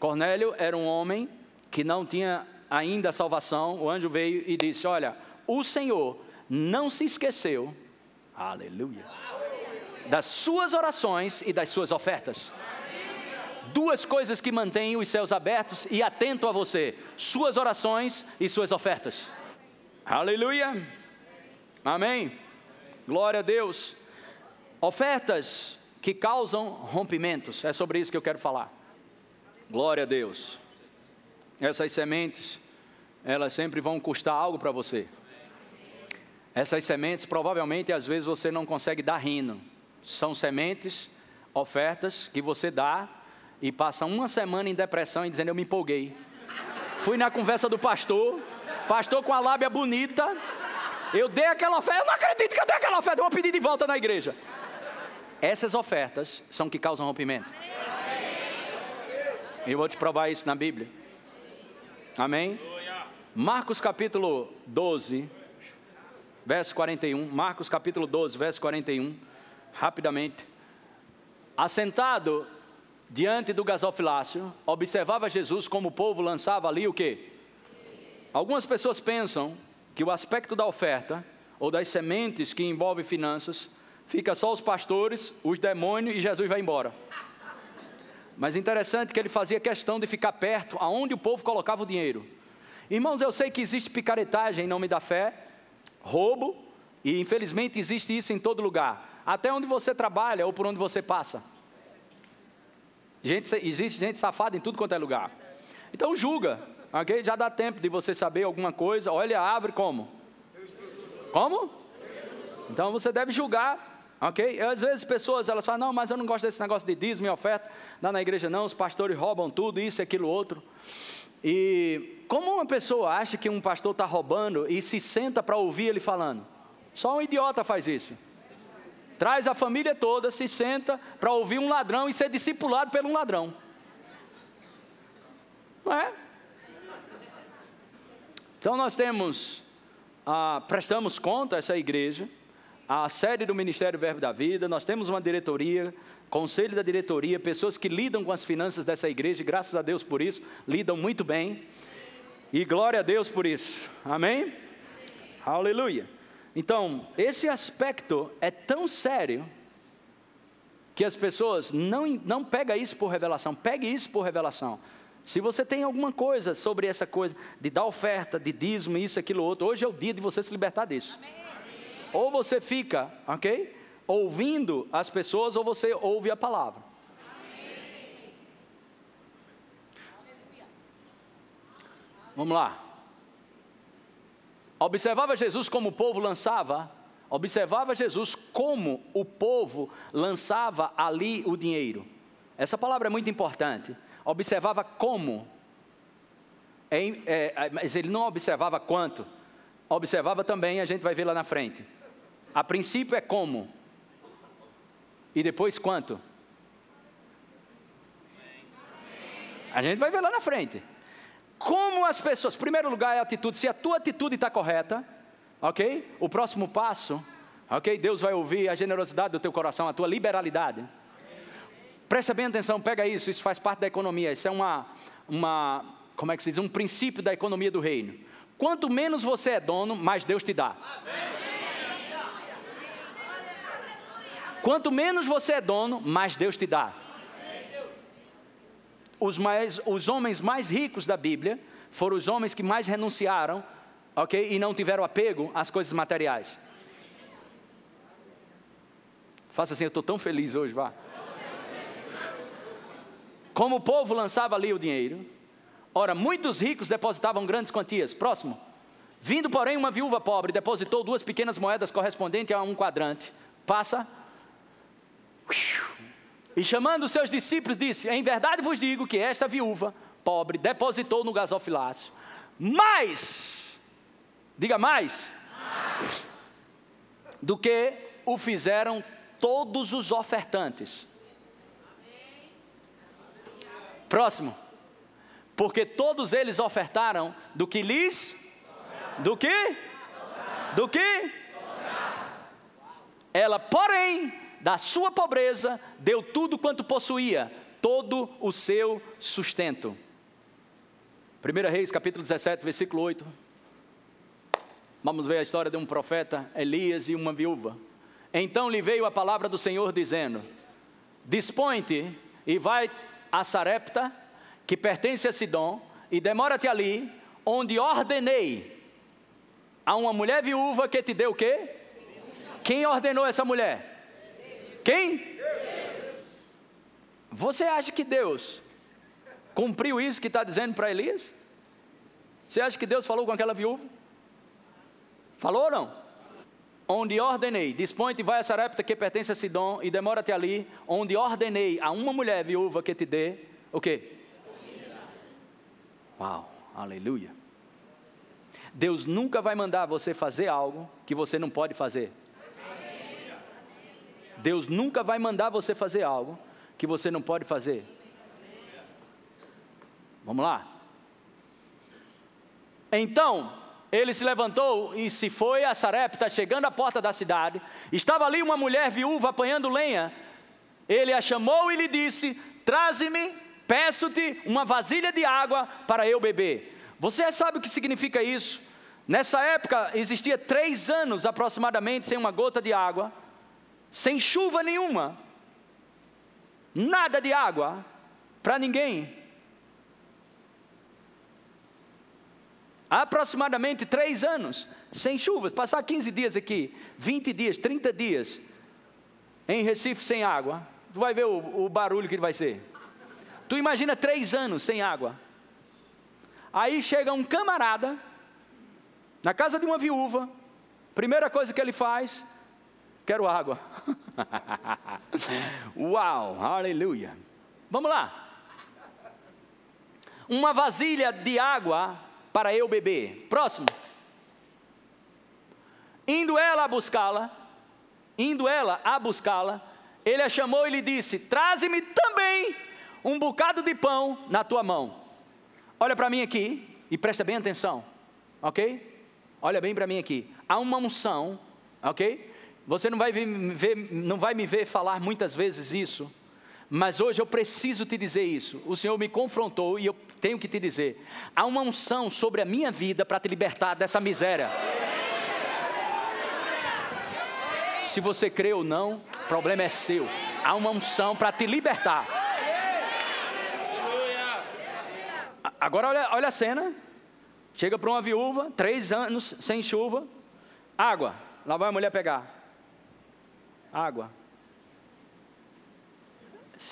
Cornélio era um homem que não tinha ainda salvação, o anjo veio e disse: Olha, o Senhor não se esqueceu, aleluia, Das suas orações e das suas ofertas. Duas coisas que mantêm os céus abertos e atento a você: suas orações e suas ofertas. Aleluia. Amém. Glória a Deus. Ofertas que causam rompimentos. É sobre isso que eu quero falar. Glória a Deus. Essas sementes, elas sempre vão custar algo para você. Essas sementes, provavelmente, às vezes você não consegue dar rindo. São sementes, ofertas que você dá e passa uma semana em depressão e dizendo: Eu me empolguei. Fui na conversa do pastor, pastor com a lábia bonita. Eu dei aquela oferta, eu não acredito que eu dei aquela oferta, eu vou pedir de volta na igreja. Essas ofertas são que causam rompimento. Eu vou te provar isso na Bíblia. Amém? Marcos capítulo 12, verso 41. Marcos capítulo 12, verso 41. Rapidamente. Assentado diante do gasofilácio, observava Jesus como o povo lançava ali o quê? Algumas pessoas pensam que o aspecto da oferta ou das sementes que envolve finanças fica só os pastores, os demônios e Jesus vai embora. Mas interessante que ele fazia questão de ficar perto aonde o povo colocava o dinheiro. Irmãos, eu sei que existe picaretagem em nome da fé, roubo, e infelizmente existe isso em todo lugar, até onde você trabalha ou por onde você passa. Gente, existe gente safada em tudo quanto é lugar. Então julga, ok? Já dá tempo de você saber alguma coisa. Olha a árvore como? Como? Então você deve julgar Ok? Às vezes pessoas elas falam, não, mas eu não gosto desse negócio de dízimo e oferta, não na igreja não, os pastores roubam tudo, isso aquilo outro. E como uma pessoa acha que um pastor está roubando e se senta para ouvir ele falando? Só um idiota faz isso. Traz a família toda, se senta para ouvir um ladrão e ser discipulado por um ladrão. Não é? Então nós temos, ah, prestamos conta a essa igreja, a sede do Ministério Verbo da Vida, nós temos uma diretoria, conselho da diretoria, pessoas que lidam com as finanças dessa igreja, e graças a Deus por isso, lidam muito bem. E glória a Deus por isso. Amém? Aleluia. Então, esse aspecto é tão sério que as pessoas não não pega isso por revelação, pegue isso por revelação. Se você tem alguma coisa sobre essa coisa de dar oferta, de dízimo, isso, aquilo, outro, hoje é o dia de você se libertar disso. Amém. Ou você fica, ok? Ouvindo as pessoas, ou você ouve a palavra. Vamos lá. Observava Jesus como o povo lançava, observava Jesus como o povo lançava ali o dinheiro. Essa palavra é muito importante. Observava como. É, é, mas ele não observava quanto. Observava também, a gente vai ver lá na frente. A princípio é como. E depois quanto? A gente vai ver lá na frente. Como as pessoas, primeiro lugar é a atitude. Se a tua atitude está correta, ok? O próximo passo, ok? Deus vai ouvir a generosidade do teu coração, a tua liberalidade. Presta bem atenção, pega isso, isso faz parte da economia. Isso é uma, uma como é que se diz? Um princípio da economia do reino. Quanto menos você é dono, mais Deus te dá. Quanto menos você é dono, mais Deus te dá. Os, mais, os homens mais ricos da Bíblia foram os homens que mais renunciaram, ok? E não tiveram apego às coisas materiais. Faça assim, eu estou tão feliz hoje, vá. Como o povo lançava ali o dinheiro, ora, muitos ricos depositavam grandes quantias. Próximo. Vindo, porém, uma viúva pobre depositou duas pequenas moedas correspondentes a um quadrante. Passa e chamando os seus discípulos, disse: Em verdade vos digo que esta viúva pobre depositou no gasofilácio mais, diga mais, mais, do que o fizeram todos os ofertantes. Próximo. Porque todos eles ofertaram do que lhes, do que, do que, ela, porém, da sua pobreza, deu tudo quanto possuía, todo o seu sustento. 1 Reis, capítulo 17, versículo 8. Vamos ver a história de um profeta, Elias e uma viúva. Então lhe veio a palavra do Senhor dizendo: Dispõe-te e vai a Sarepta, que pertence a Sidom, e demora-te ali, onde ordenei a uma mulher viúva que te deu o quê? Quem ordenou essa mulher? Quem? Você acha que Deus cumpriu isso que está dizendo para Elias? Você acha que Deus falou com aquela viúva? Falou ou não? Onde ordenei, dispõe-te e vai a Sarepta que pertence a Sidom e demora-te ali, onde ordenei a uma mulher viúva que te dê o quê? Uau, aleluia. Deus nunca vai mandar você fazer algo que você não pode fazer. Deus nunca vai mandar você fazer algo que você não pode fazer. Vamos lá. Então, ele se levantou e se foi a Sarepta, chegando à porta da cidade. Estava ali uma mulher viúva apanhando lenha. Ele a chamou e lhe disse: Traze-me, peço-te, uma vasilha de água para eu beber. Você sabe o que significa isso? Nessa época existia três anos aproximadamente sem uma gota de água, sem chuva nenhuma, nada de água para ninguém. Aproximadamente três anos, sem chuva, passar 15 dias aqui, 20 dias, 30 dias em Recife sem água, tu vai ver o, o barulho que vai ser. Tu imagina três anos sem água. Aí chega um camarada na casa de uma viúva, primeira coisa que ele faz, quero água. [LAUGHS] Uau, aleluia. Vamos lá. Uma vasilha de água para eu beber. Próximo. Indo ela a buscá-la, indo ela a buscá-la, ele a chamou e lhe disse: Traze-me também um bocado de pão na tua mão. Olha para mim aqui e presta bem atenção, ok? Olha bem para mim aqui. Há uma unção, ok? Você não vai, ver, não vai me ver falar muitas vezes isso, mas hoje eu preciso te dizer isso. O Senhor me confrontou e eu tenho que te dizer: há uma unção sobre a minha vida para te libertar dessa miséria. Se você crê ou não, o problema é seu. Há uma unção para te libertar. Agora olha, olha a cena. Chega para uma viúva, três anos sem chuva, água. Lá vai a mulher pegar. Água.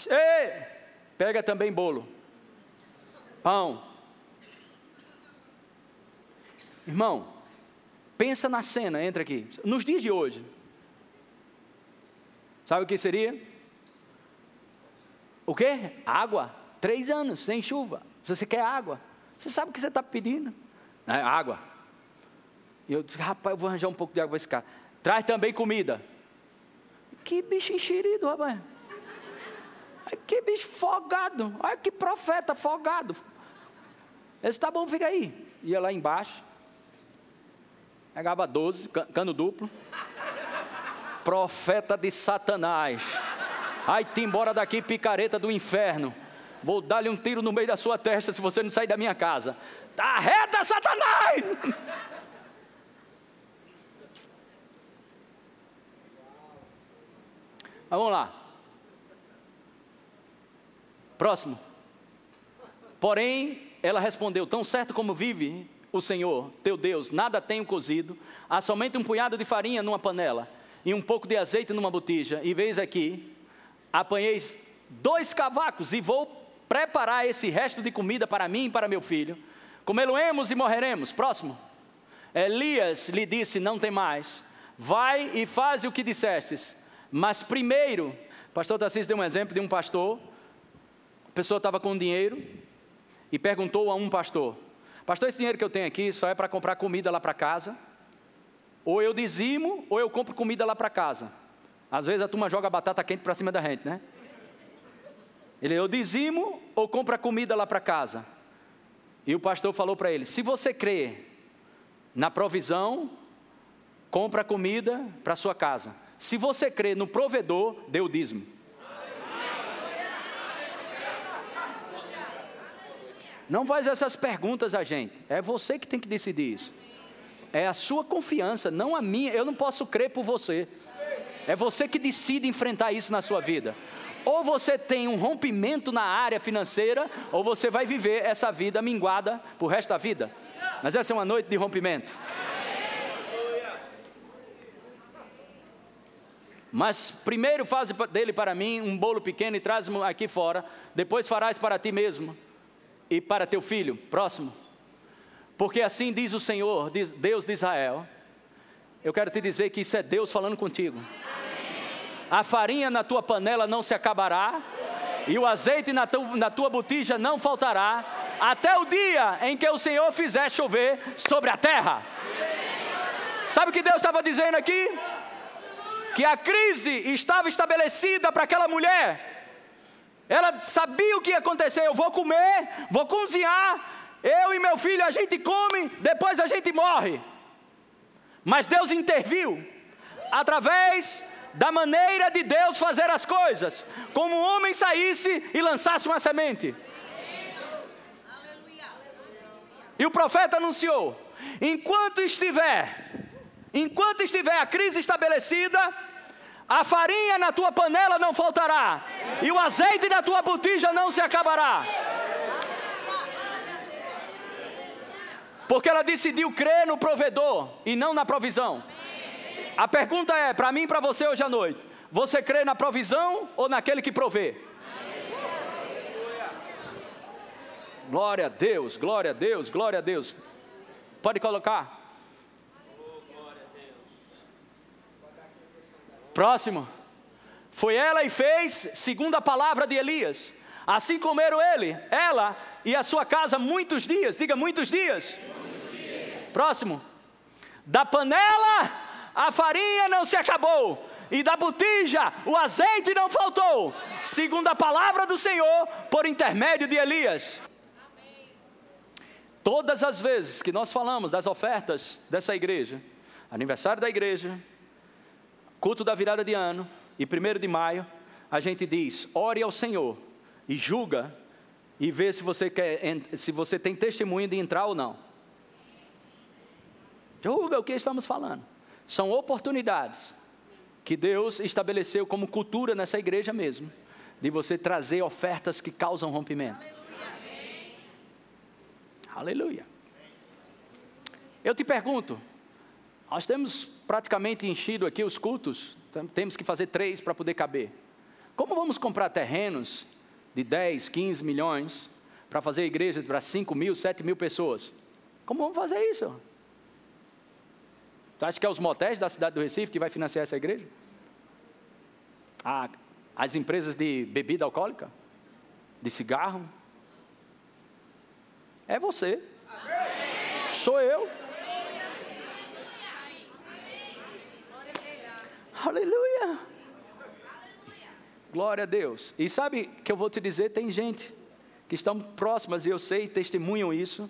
Ei, pega também bolo pão. Irmão, pensa na cena, entra aqui. Nos dias de hoje, sabe o que seria? O quê? Água. Três anos sem chuva. Se você quer água, você sabe o que você está pedindo? É, água. E eu rapaz, eu vou arranjar um pouco de água para esse cara. Traz também comida. Que bicho enxerido, rapaz. Que bicho folgado. Olha que profeta folgado. Esse tá bom, fica aí. Ia lá embaixo. Pegava 12, cano duplo. Profeta de Satanás. Ai, te embora daqui, picareta do inferno. Vou dar-lhe um tiro no meio da sua testa se você não sair da minha casa. Tá reta, Satanás! [LAUGHS] Mas vamos lá. Próximo. Porém, ela respondeu: Tão certo como vive o Senhor, teu Deus, nada tenho cozido, há somente um punhado de farinha numa panela e um pouco de azeite numa botija. E veis aqui, apanhei dois cavacos e vou preparar esse resto de comida para mim e para meu filho. Comê-lo-emos e morreremos. Próximo. Elias lhe disse: Não tem mais. Vai e faz o que dissestes. Mas primeiro, o pastor Tarcísio deu um exemplo de um pastor a pessoa estava com dinheiro e perguntou a um pastor: Pastor, esse dinheiro que eu tenho aqui só é para comprar comida lá para casa? Ou eu dizimo, ou eu compro comida lá para casa. Às vezes a turma joga batata quente para cima da gente, né? Ele, eu dizimo ou compra comida lá para casa? E o pastor falou para ele: se você crê na provisão, compra comida para sua casa. Se você crê no provedor, dê o dízimo. Não faz essas perguntas a gente. É você que tem que decidir isso. É a sua confiança, não a minha. Eu não posso crer por você. É você que decide enfrentar isso na sua vida. Ou você tem um rompimento na área financeira, ou você vai viver essa vida minguada o resto da vida. Mas essa é uma noite de rompimento. Mas primeiro faz dele para mim um bolo pequeno e traz aqui fora. Depois farás para ti mesmo e para teu filho. Próximo. Porque assim diz o Senhor, Deus de Israel. Eu quero te dizer que isso é Deus falando contigo. A farinha na tua panela não se acabará, e o azeite na, tu, na tua botija não faltará, até o dia em que o Senhor fizer chover sobre a terra. Sabe o que Deus estava dizendo aqui? Que a crise estava estabelecida para aquela mulher. Ela sabia o que ia acontecer. Eu vou comer, vou cozinhar, eu e meu filho a gente come, depois a gente morre. Mas Deus interviu através da maneira de Deus fazer as coisas, como um homem saísse e lançasse uma semente. E o profeta anunciou: enquanto estiver Enquanto estiver a crise estabelecida, a farinha na tua panela não faltará, e o azeite na tua botija não se acabará. Porque ela decidiu crer no provedor e não na provisão. A pergunta é, para mim e para você hoje à noite: você crê na provisão ou naquele que provê? Glória a Deus, glória a Deus, glória a Deus. Pode colocar. Próximo. Foi ela e fez segundo a palavra de Elias. Assim comeram ele, ela e a sua casa muitos dias. Diga muitos dias. Muitos dias. Próximo. Da panela a farinha não se acabou, e da botija o azeite não faltou, segundo a palavra do Senhor, por intermédio de Elias. Todas as vezes que nós falamos das ofertas dessa igreja, aniversário da igreja, culto da virada de ano e primeiro de maio, a gente diz: ore ao Senhor e julga e vê se você quer, se você tem testemunho de entrar ou não. Julga o que estamos falando. São oportunidades que Deus estabeleceu como cultura nessa igreja mesmo, de você trazer ofertas que causam rompimento. Aleluia. Aleluia. Eu te pergunto, nós temos praticamente enchido aqui os cultos, temos que fazer três para poder caber. Como vamos comprar terrenos de 10, 15 milhões para fazer igreja para 5 mil, 7 mil pessoas? Como vamos fazer isso? Tu acha que é os motéis da cidade do Recife que vai financiar essa igreja? Ah, as empresas de bebida alcoólica? De cigarro? É você. Sou eu. Aleluia! Glória a Deus. E sabe que eu vou te dizer, tem gente que estão próximas e eu sei, testemunham isso.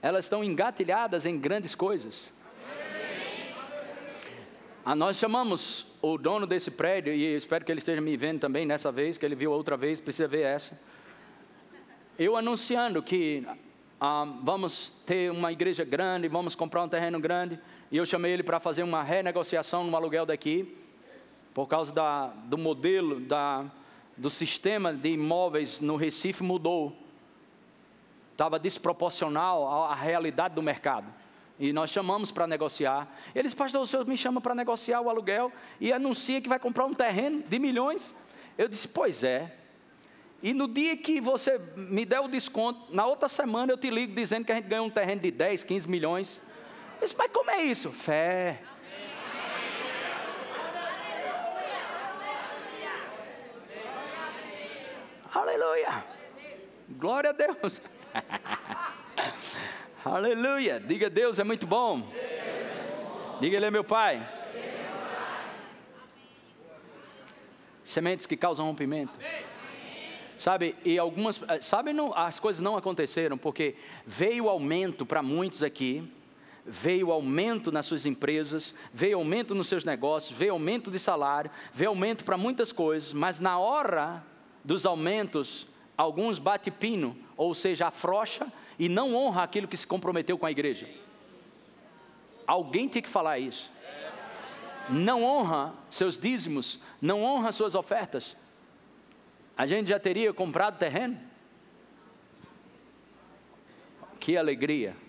Elas estão engatilhadas em grandes coisas. Ah, nós chamamos o dono desse prédio, e espero que ele esteja me vendo também nessa vez, que ele viu outra vez, precisa ver essa. Eu anunciando que ah, vamos ter uma igreja grande, vamos comprar um terreno grande. E eu chamei ele para fazer uma renegociação no aluguel daqui, por causa da, do modelo, da, do sistema de imóveis no Recife mudou. Estava desproporcional à, à realidade do mercado. E nós chamamos para negociar. Eles, pastor, o senhor me chama para negociar o aluguel e anuncia que vai comprar um terreno de milhões. Eu disse, pois é. E no dia que você me der o desconto, na outra semana eu te ligo dizendo que a gente ganhou um terreno de 10, 15 milhões. Disse, mas como é isso? Fé. Aleluia. Glória a Deus. [LAUGHS] Aleluia. Diga Deus é muito bom. Diga Ele é meu Pai. Sementes que causam rompimento. Sabe, e algumas, eh, sabe, não, as coisas não aconteceram porque veio aumento para muitos aqui, veio aumento nas suas empresas, veio aumento nos seus negócios, veio aumento de salário, veio aumento para muitas coisas, mas na hora dos aumentos, alguns bate pino, ou seja, afrocha e não honra aquilo que se comprometeu com a igreja. Alguém tem que falar isso. não honra seus dízimos, não honra suas ofertas, a gente já teria comprado terreno? Que alegria!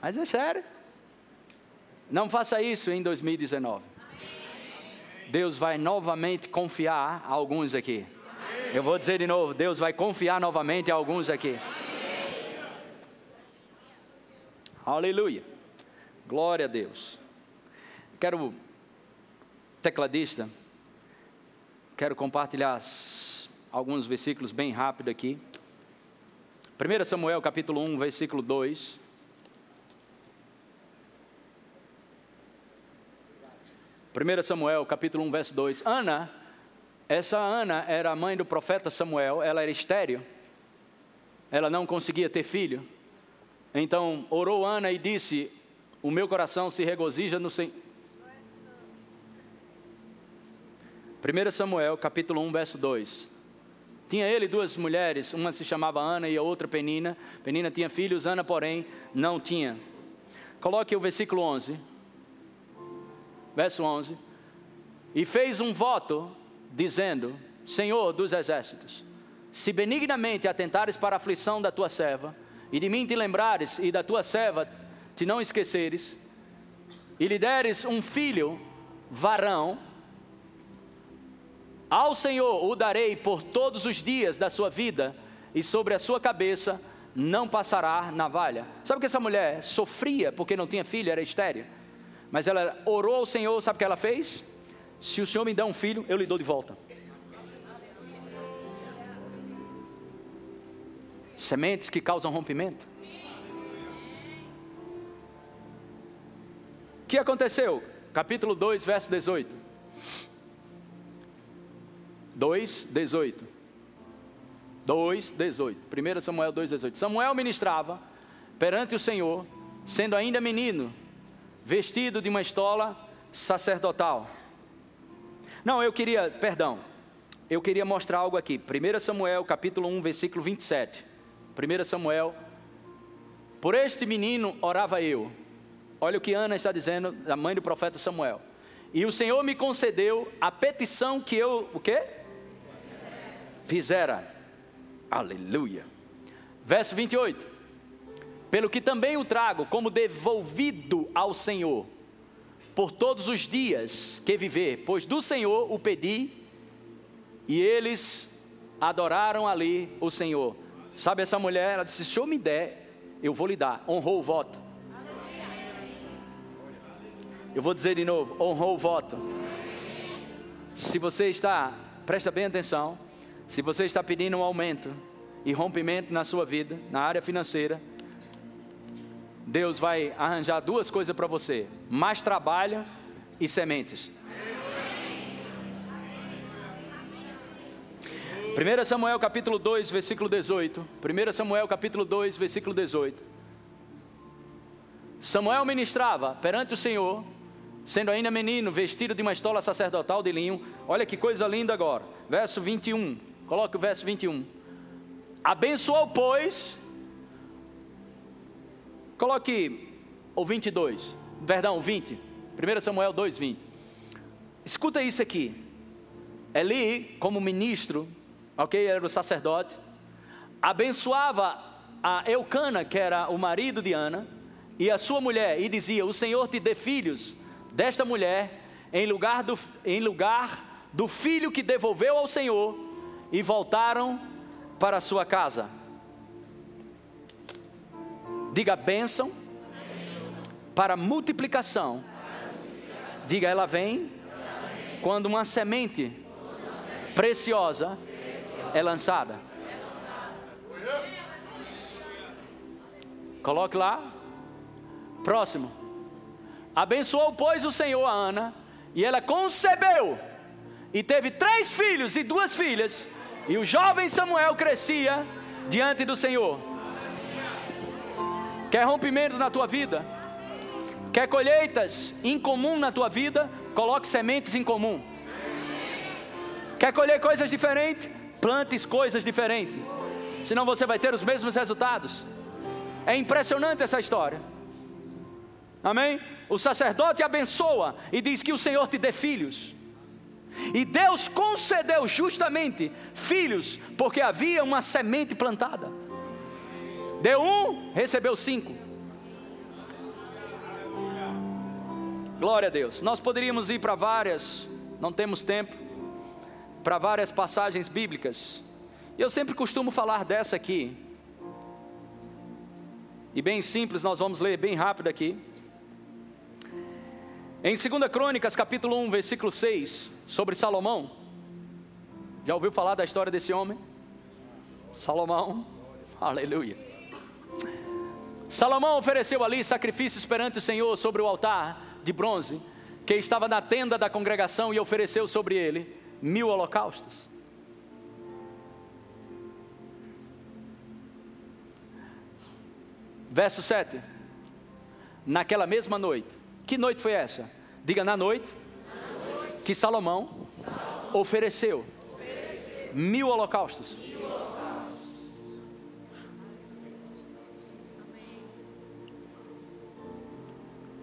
Mas é sério. Não faça isso em 2019. Deus vai novamente confiar a alguns aqui. Eu vou dizer de novo: Deus vai confiar novamente a alguns aqui. Aleluia. Glória a Deus. Quero, tecladista, quero compartilhar alguns versículos bem rápido aqui. 1 Samuel capítulo 1, versículo 2. 1 Samuel capítulo 1, verso 2. Ana, essa Ana era a mãe do profeta Samuel, ela era estéreo, ela não conseguia ter filho. Então orou Ana e disse: O meu coração se regozija no Senhor. 1 Samuel capítulo 1, verso 2. Tinha ele duas mulheres, uma se chamava Ana e a outra Penina. Penina tinha filhos, Ana, porém, não tinha. Coloque o versículo 11. Verso 11. E fez um voto, dizendo: Senhor dos exércitos, se benignamente atentares para a aflição da tua serva, e de mim te lembrares, e da tua serva te não esqueceres, e lhe deres um filho, varão, ao Senhor o darei por todos os dias da sua vida, e sobre a sua cabeça não passará navalha. Sabe que essa mulher sofria porque não tinha filho, era estéreo. Mas ela orou ao Senhor, sabe o que ela fez? Se o Senhor me dá um filho, eu lhe dou de volta. Sementes que causam rompimento. O que aconteceu? Capítulo 2, verso 18. 2, 18. 2, 18. 1 Samuel 2, 18. Samuel ministrava perante o Senhor, sendo ainda menino, vestido de uma estola sacerdotal. Não, eu queria, perdão, eu queria mostrar algo aqui. 1 Samuel capítulo 1, versículo 27. 1 Samuel, por este menino orava eu. Olha o que Ana está dizendo, a mãe do profeta Samuel. E o Senhor me concedeu a petição que eu, o quê? Fizera. Aleluia. Verso 28. Pelo que também o trago como devolvido ao Senhor, por todos os dias que viver, pois do Senhor o pedi, e eles adoraram ali o Senhor. Sabe essa mulher? Ela disse: Se o Senhor me der, eu vou lhe dar. Honrou o voto. Eu vou dizer de novo: honrou o voto. Se você está, presta bem atenção. Se você está pedindo um aumento e rompimento na sua vida, na área financeira, Deus vai arranjar duas coisas para você: mais trabalho e sementes. 1 Samuel capítulo 2, versículo 18. 1 Samuel capítulo 2, versículo 18. Samuel ministrava perante o Senhor, sendo ainda menino, vestido de uma estola sacerdotal de linho. Olha que coisa linda agora. Verso 21. Coloque o verso 21. Abençoou, pois. Coloque o 22. Perdão, 20. 1 Samuel 2, 20. Escuta isso aqui. Eli, como ministro, ok? Era o sacerdote, abençoava a Eucana, que era o marido de Ana, e a sua mulher, e dizia: O Senhor te dê filhos desta mulher, em lugar do, em lugar do filho que devolveu ao Senhor, e voltaram para a sua casa. Diga bênção para multiplicação. Diga, ela vem quando uma semente preciosa é lançada. Coloque lá. Próximo. Abençoou, pois, o Senhor a Ana, e ela concebeu, e teve três filhos e duas filhas, e o jovem Samuel crescia diante do Senhor. Quer rompimento na tua vida? Quer colheitas incomum na tua vida? Coloque sementes em comum. Quer colher coisas diferentes? Plantes coisas diferentes. Senão você vai ter os mesmos resultados. É impressionante essa história. Amém? O sacerdote abençoa e diz que o Senhor te dê filhos. E Deus concedeu justamente filhos, porque havia uma semente plantada. Deu um, recebeu cinco. Glória a Deus. Nós poderíamos ir para várias, não temos tempo, para várias passagens bíblicas. Eu sempre costumo falar dessa aqui. E bem simples, nós vamos ler bem rápido aqui. Em 2 Crônicas, capítulo 1, versículo 6, sobre Salomão. Já ouviu falar da história desse homem? Salomão. Aleluia. Salomão ofereceu ali sacrifícios perante o Senhor sobre o altar de bronze, que estava na tenda da congregação e ofereceu sobre ele mil holocaustos. Verso 7. Naquela mesma noite. Que noite foi essa? Diga na noite. Que Salomão, ofereceu. Mil holocaustos.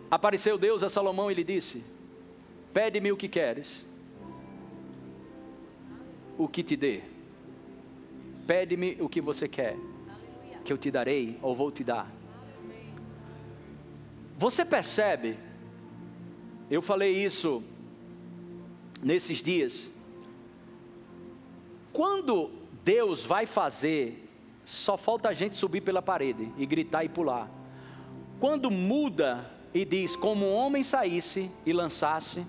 Apareceu Deus a Salomão e lhe disse: Pede-me o que queres, o que te dê. Pede-me o que você quer, que eu te darei ou vou te dar. Você percebe? Eu falei isso nesses dias. Quando Deus vai fazer, só falta a gente subir pela parede e gritar e pular. Quando muda e diz como um homem saísse e lançasse,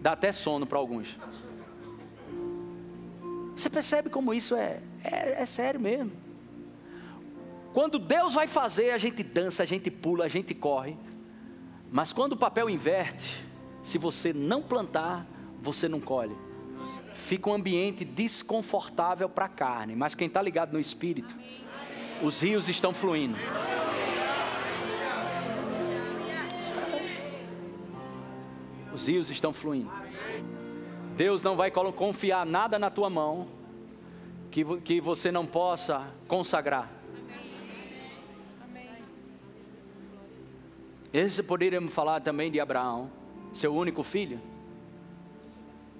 dá até sono para alguns. Você percebe como isso é, é, é sério mesmo. Quando Deus vai fazer, a gente dança, a gente pula, a gente corre. Mas quando o papel inverte, se você não plantar, você não colhe. Fica um ambiente desconfortável para a carne, mas quem está ligado no espírito, os rios estão fluindo. Os rios estão fluindo. Deus não vai confiar nada na tua mão que, que você não possa consagrar. Esse poderíamos falar também de Abraão, seu único filho.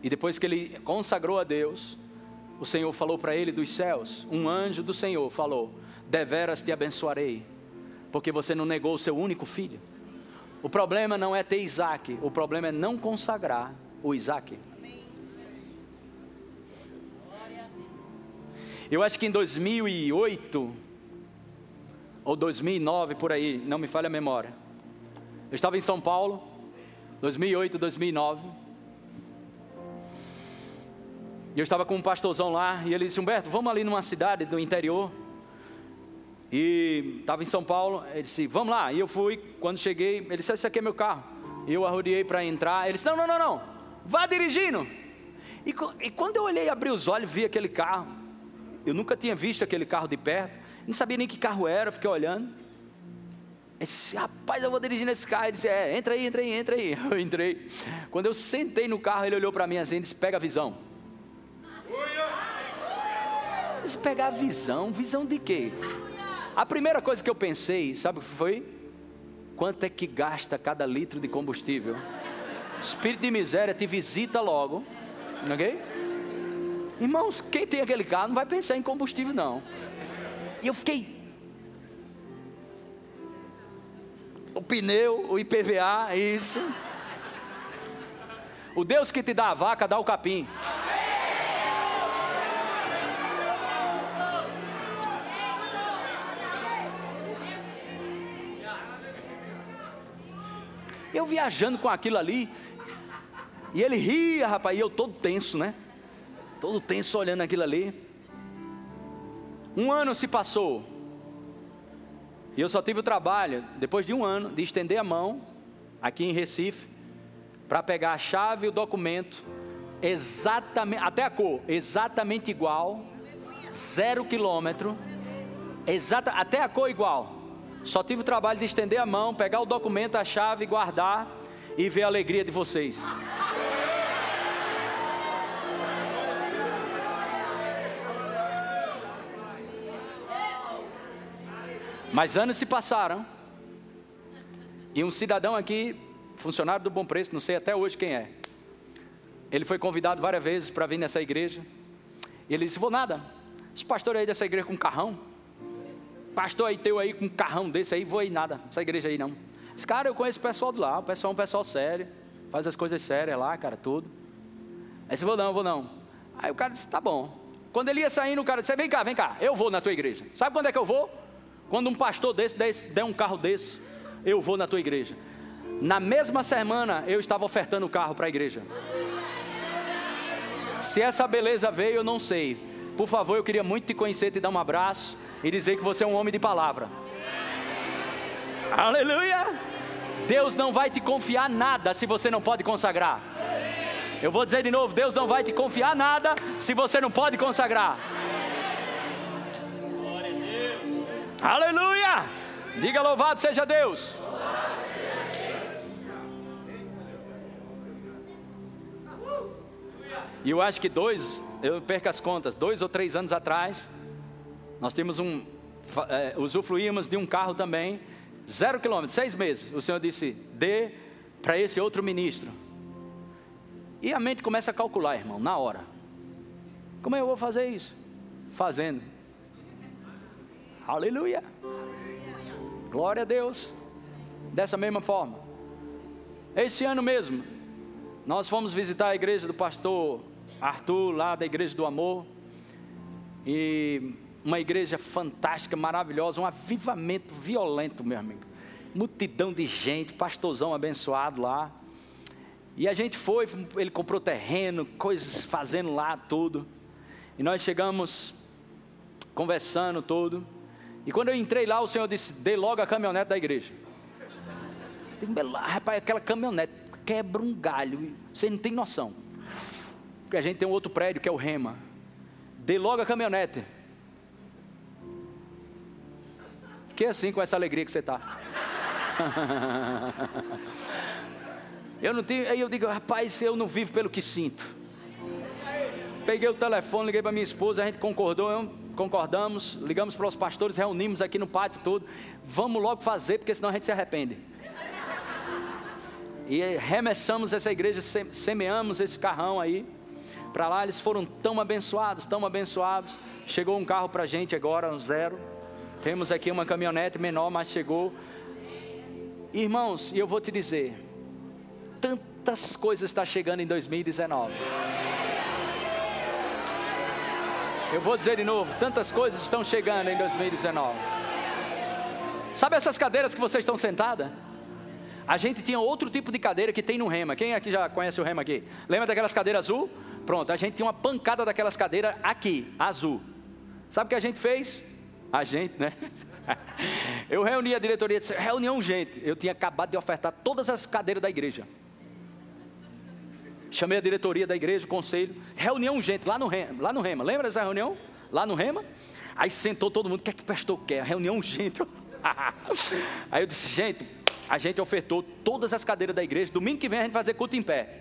E depois que ele consagrou a Deus, o Senhor falou para ele dos céus, um anjo do Senhor falou: Deveras te abençoarei, porque você não negou o seu único filho. O problema não é ter Isaac, o problema é não consagrar o Isaac. Eu acho que em 2008 ou 2009 por aí, não me falha a memória. Eu estava em São Paulo, 2008, 2009. E eu estava com um pastorzão lá, e ele disse: Humberto, vamos ali numa cidade do interior. E estava em São Paulo, ele disse: Vamos lá. E eu fui, quando cheguei, ele disse: Esse aqui é meu carro. E eu arrodeei para entrar. Ele disse: Não, não, não, não, vá dirigindo. E, e quando eu olhei, abri os olhos, vi aquele carro. Eu nunca tinha visto aquele carro de perto, não sabia nem que carro era, fiquei olhando. Ele disse, rapaz, eu vou dirigir nesse carro. Ele disse, é, entra aí, entra aí, entra aí. [LAUGHS] Eu entrei. Quando eu sentei no carro, ele olhou para mim assim disse, pega a visão. Eu disse, pegar a visão? Visão de quê? A primeira coisa que eu pensei, sabe o que foi? Quanto é que gasta cada litro de combustível? Espírito de miséria te visita logo, ok? Irmãos, quem tem aquele carro não vai pensar em combustível, não. E eu fiquei o pneu, o IPVA, isso. O Deus que te dá a vaca dá o capim. Eu viajando com aquilo ali, e ele ria, rapaz, e eu todo tenso, né? Todo tenso olhando aquilo ali. Um ano se passou, e eu só tive o trabalho, depois de um ano, de estender a mão, aqui em Recife, para pegar a chave e o documento, exatamente, até a cor, exatamente igual, zero quilômetro, exata, até a cor igual. Só tive o trabalho de estender a mão, pegar o documento, a chave, guardar e ver a alegria de vocês. Mas anos se passaram. E um cidadão aqui, funcionário do Bom Preço, não sei até hoje quem é. Ele foi convidado várias vezes para vir nessa igreja. E ele disse: Vou nada. Esse pastor aí dessa igreja com carrão. Pastor aí teu aí com carrão desse aí, vou aí nada. Essa igreja aí não. Esse cara, eu conheço o pessoal de lá. O pessoal é um pessoal sério. Faz as coisas sérias lá, cara, tudo. Aí você vou não, vou não. Aí o cara disse: Tá bom. Quando ele ia saindo, o cara disse: Vem cá, vem cá, eu vou na tua igreja. Sabe quando é que eu vou? Quando um pastor desse der um carro desse, eu vou na tua igreja. Na mesma semana, eu estava ofertando o carro para a igreja. Se essa beleza veio, eu não sei. Por favor, eu queria muito te conhecer, te dar um abraço e dizer que você é um homem de palavra. Aleluia! Deus não vai te confiar nada se você não pode consagrar. Eu vou dizer de novo: Deus não vai te confiar nada se você não pode consagrar. Aleluia! Diga louvado seja Deus. E eu acho que dois, eu perco as contas, dois ou três anos atrás, nós temos um, é, usufruímos de um carro também, zero quilômetros, seis meses. O Senhor disse: dê para esse outro ministro. E a mente começa a calcular, irmão, na hora. Como eu vou fazer isso? Fazendo. Aleluia. Glória a Deus. Dessa mesma forma. Esse ano mesmo, nós fomos visitar a igreja do pastor Arthur, lá da Igreja do Amor. E uma igreja fantástica, maravilhosa, um avivamento violento, meu amigo. Multidão de gente, pastorzão abençoado lá. E a gente foi, ele comprou terreno, coisas fazendo lá tudo. E nós chegamos conversando tudo. E quando eu entrei lá, o Senhor disse: dê logo a caminhonete da igreja. Rapaz, aquela caminhonete quebra um galho, você não tem noção. Porque a gente tem um outro prédio que é o Rema. Dê logo a caminhonete. Que assim com essa alegria que você está. [LAUGHS] eu não tenho, aí eu digo, rapaz, eu não vivo pelo que sinto. Peguei o telefone, liguei para minha esposa, a gente concordou, concordamos, ligamos para os pastores, reunimos aqui no pátio todo. Vamos logo fazer, porque senão a gente se arrepende. E remessamos essa igreja, semeamos esse carrão aí. Para lá eles foram tão abençoados, tão abençoados. Chegou um carro para a gente agora, um zero. Temos aqui uma caminhonete menor, mas chegou. Irmãos, e eu vou te dizer, tantas coisas estão chegando em 2019. Eu vou dizer de novo, tantas coisas estão chegando em 2019. Sabe essas cadeiras que vocês estão sentadas? A gente tinha outro tipo de cadeira que tem no Rema. Quem aqui já conhece o Rema aqui? Lembra daquelas cadeiras azul? Pronto, a gente tinha uma pancada daquelas cadeiras aqui, azul. Sabe o que a gente fez? A gente, né? [LAUGHS] Eu reuni a diretoria, disse, reunião gente. Eu tinha acabado de ofertar todas as cadeiras da igreja. Chamei a diretoria da igreja, o conselho, reunião gente lá no Rema, lá no Rema. Lembra dessa reunião? Lá no Rema? Aí sentou todo mundo, o que é que o pastor quer? Reunião gente. [LAUGHS] Aí eu disse, gente, a gente ofertou todas as cadeiras da igreja. Domingo que vem a gente vai fazer culto em pé.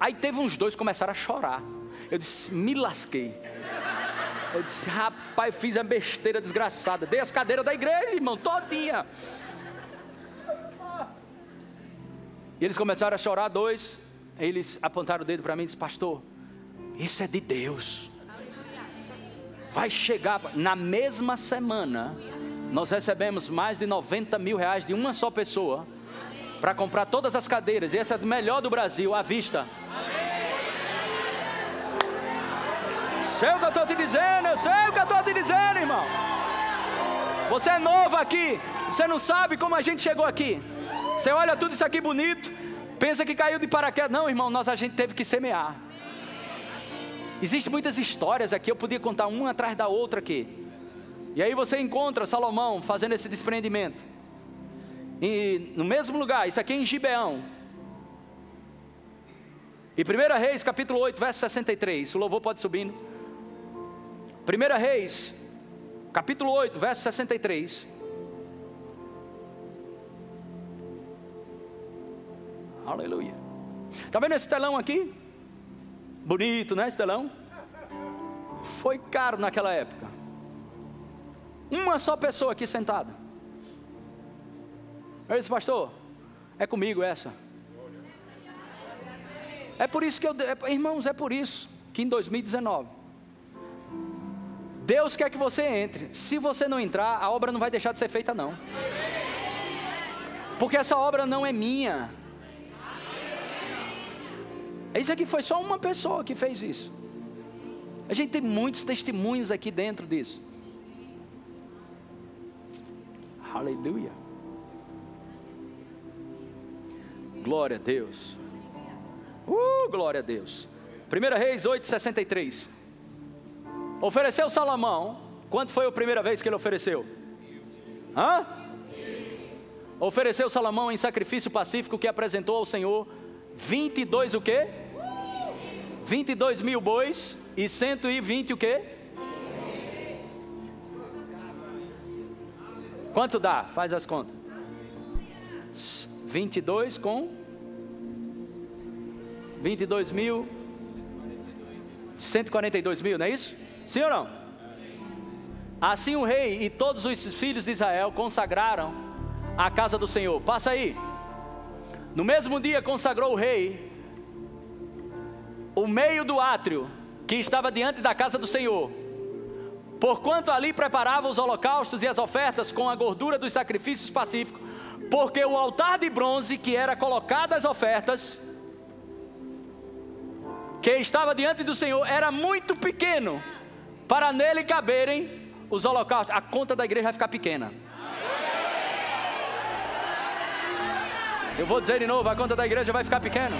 Aí teve uns dois que começaram a chorar. Eu disse, me lasquei. Eu disse, rapaz, fiz a besteira desgraçada. Dei as cadeiras da igreja, irmão, todinha. E eles começaram a chorar, dois. Eles apontaram o dedo para mim e disseram, pastor, isso é de Deus. Vai chegar, na mesma semana, nós recebemos mais de 90 mil reais de uma só pessoa para comprar todas as cadeiras. E essa é a melhor do Brasil, à vista. Sei o que eu estou te dizendo, eu sei o que eu estou te dizendo, irmão. Você é novo aqui, você não sabe como a gente chegou aqui. Você olha tudo isso aqui bonito, pensa que caiu de paraquedas. Não, irmão, nós a gente teve que semear. Existem muitas histórias aqui, eu podia contar uma atrás da outra aqui. E aí você encontra Salomão fazendo esse desprendimento. E no mesmo lugar, isso aqui é em Gibeão. E 1 Reis, capítulo 8, verso 63. O louvor pode subindo. 1 Reis, capítulo 8, verso 63. Aleluia. Está vendo esse telão aqui? Bonito, né? Esse telão? Foi caro naquela época. Uma só pessoa aqui sentada. Eu disse, pastor, é comigo essa. É por isso que eu, é, irmãos, é por isso que em 2019 Deus quer que você entre. Se você não entrar, a obra não vai deixar de ser feita não. Porque essa obra não é minha. Isso aqui foi só uma pessoa que fez isso. A gente tem muitos testemunhos aqui dentro disso. Aleluia. Glória a Deus. Uh, glória a Deus. 1 Reis 8,63. Ofereceu Salomão. Quanto foi a primeira vez que ele ofereceu? Hã? Ofereceu Salomão em sacrifício pacífico que apresentou ao Senhor 22 o quê? 22 mil bois e 120 o quê? Quanto dá? Faz as contas. 22 com 22 mil 142 mil, não é isso? Sim ou não? Assim o rei e todos os filhos de Israel consagraram a casa do Senhor. Passa aí. No mesmo dia consagrou o rei o meio do átrio que estava diante da casa do Senhor porquanto ali preparava os holocaustos e as ofertas com a gordura dos sacrifícios pacíficos, porque o altar de bronze que era colocado as ofertas, que estava diante do Senhor, era muito pequeno para nele caberem os holocaustos. A conta da igreja vai ficar pequena. Eu vou dizer de novo, a conta da igreja vai ficar pequena.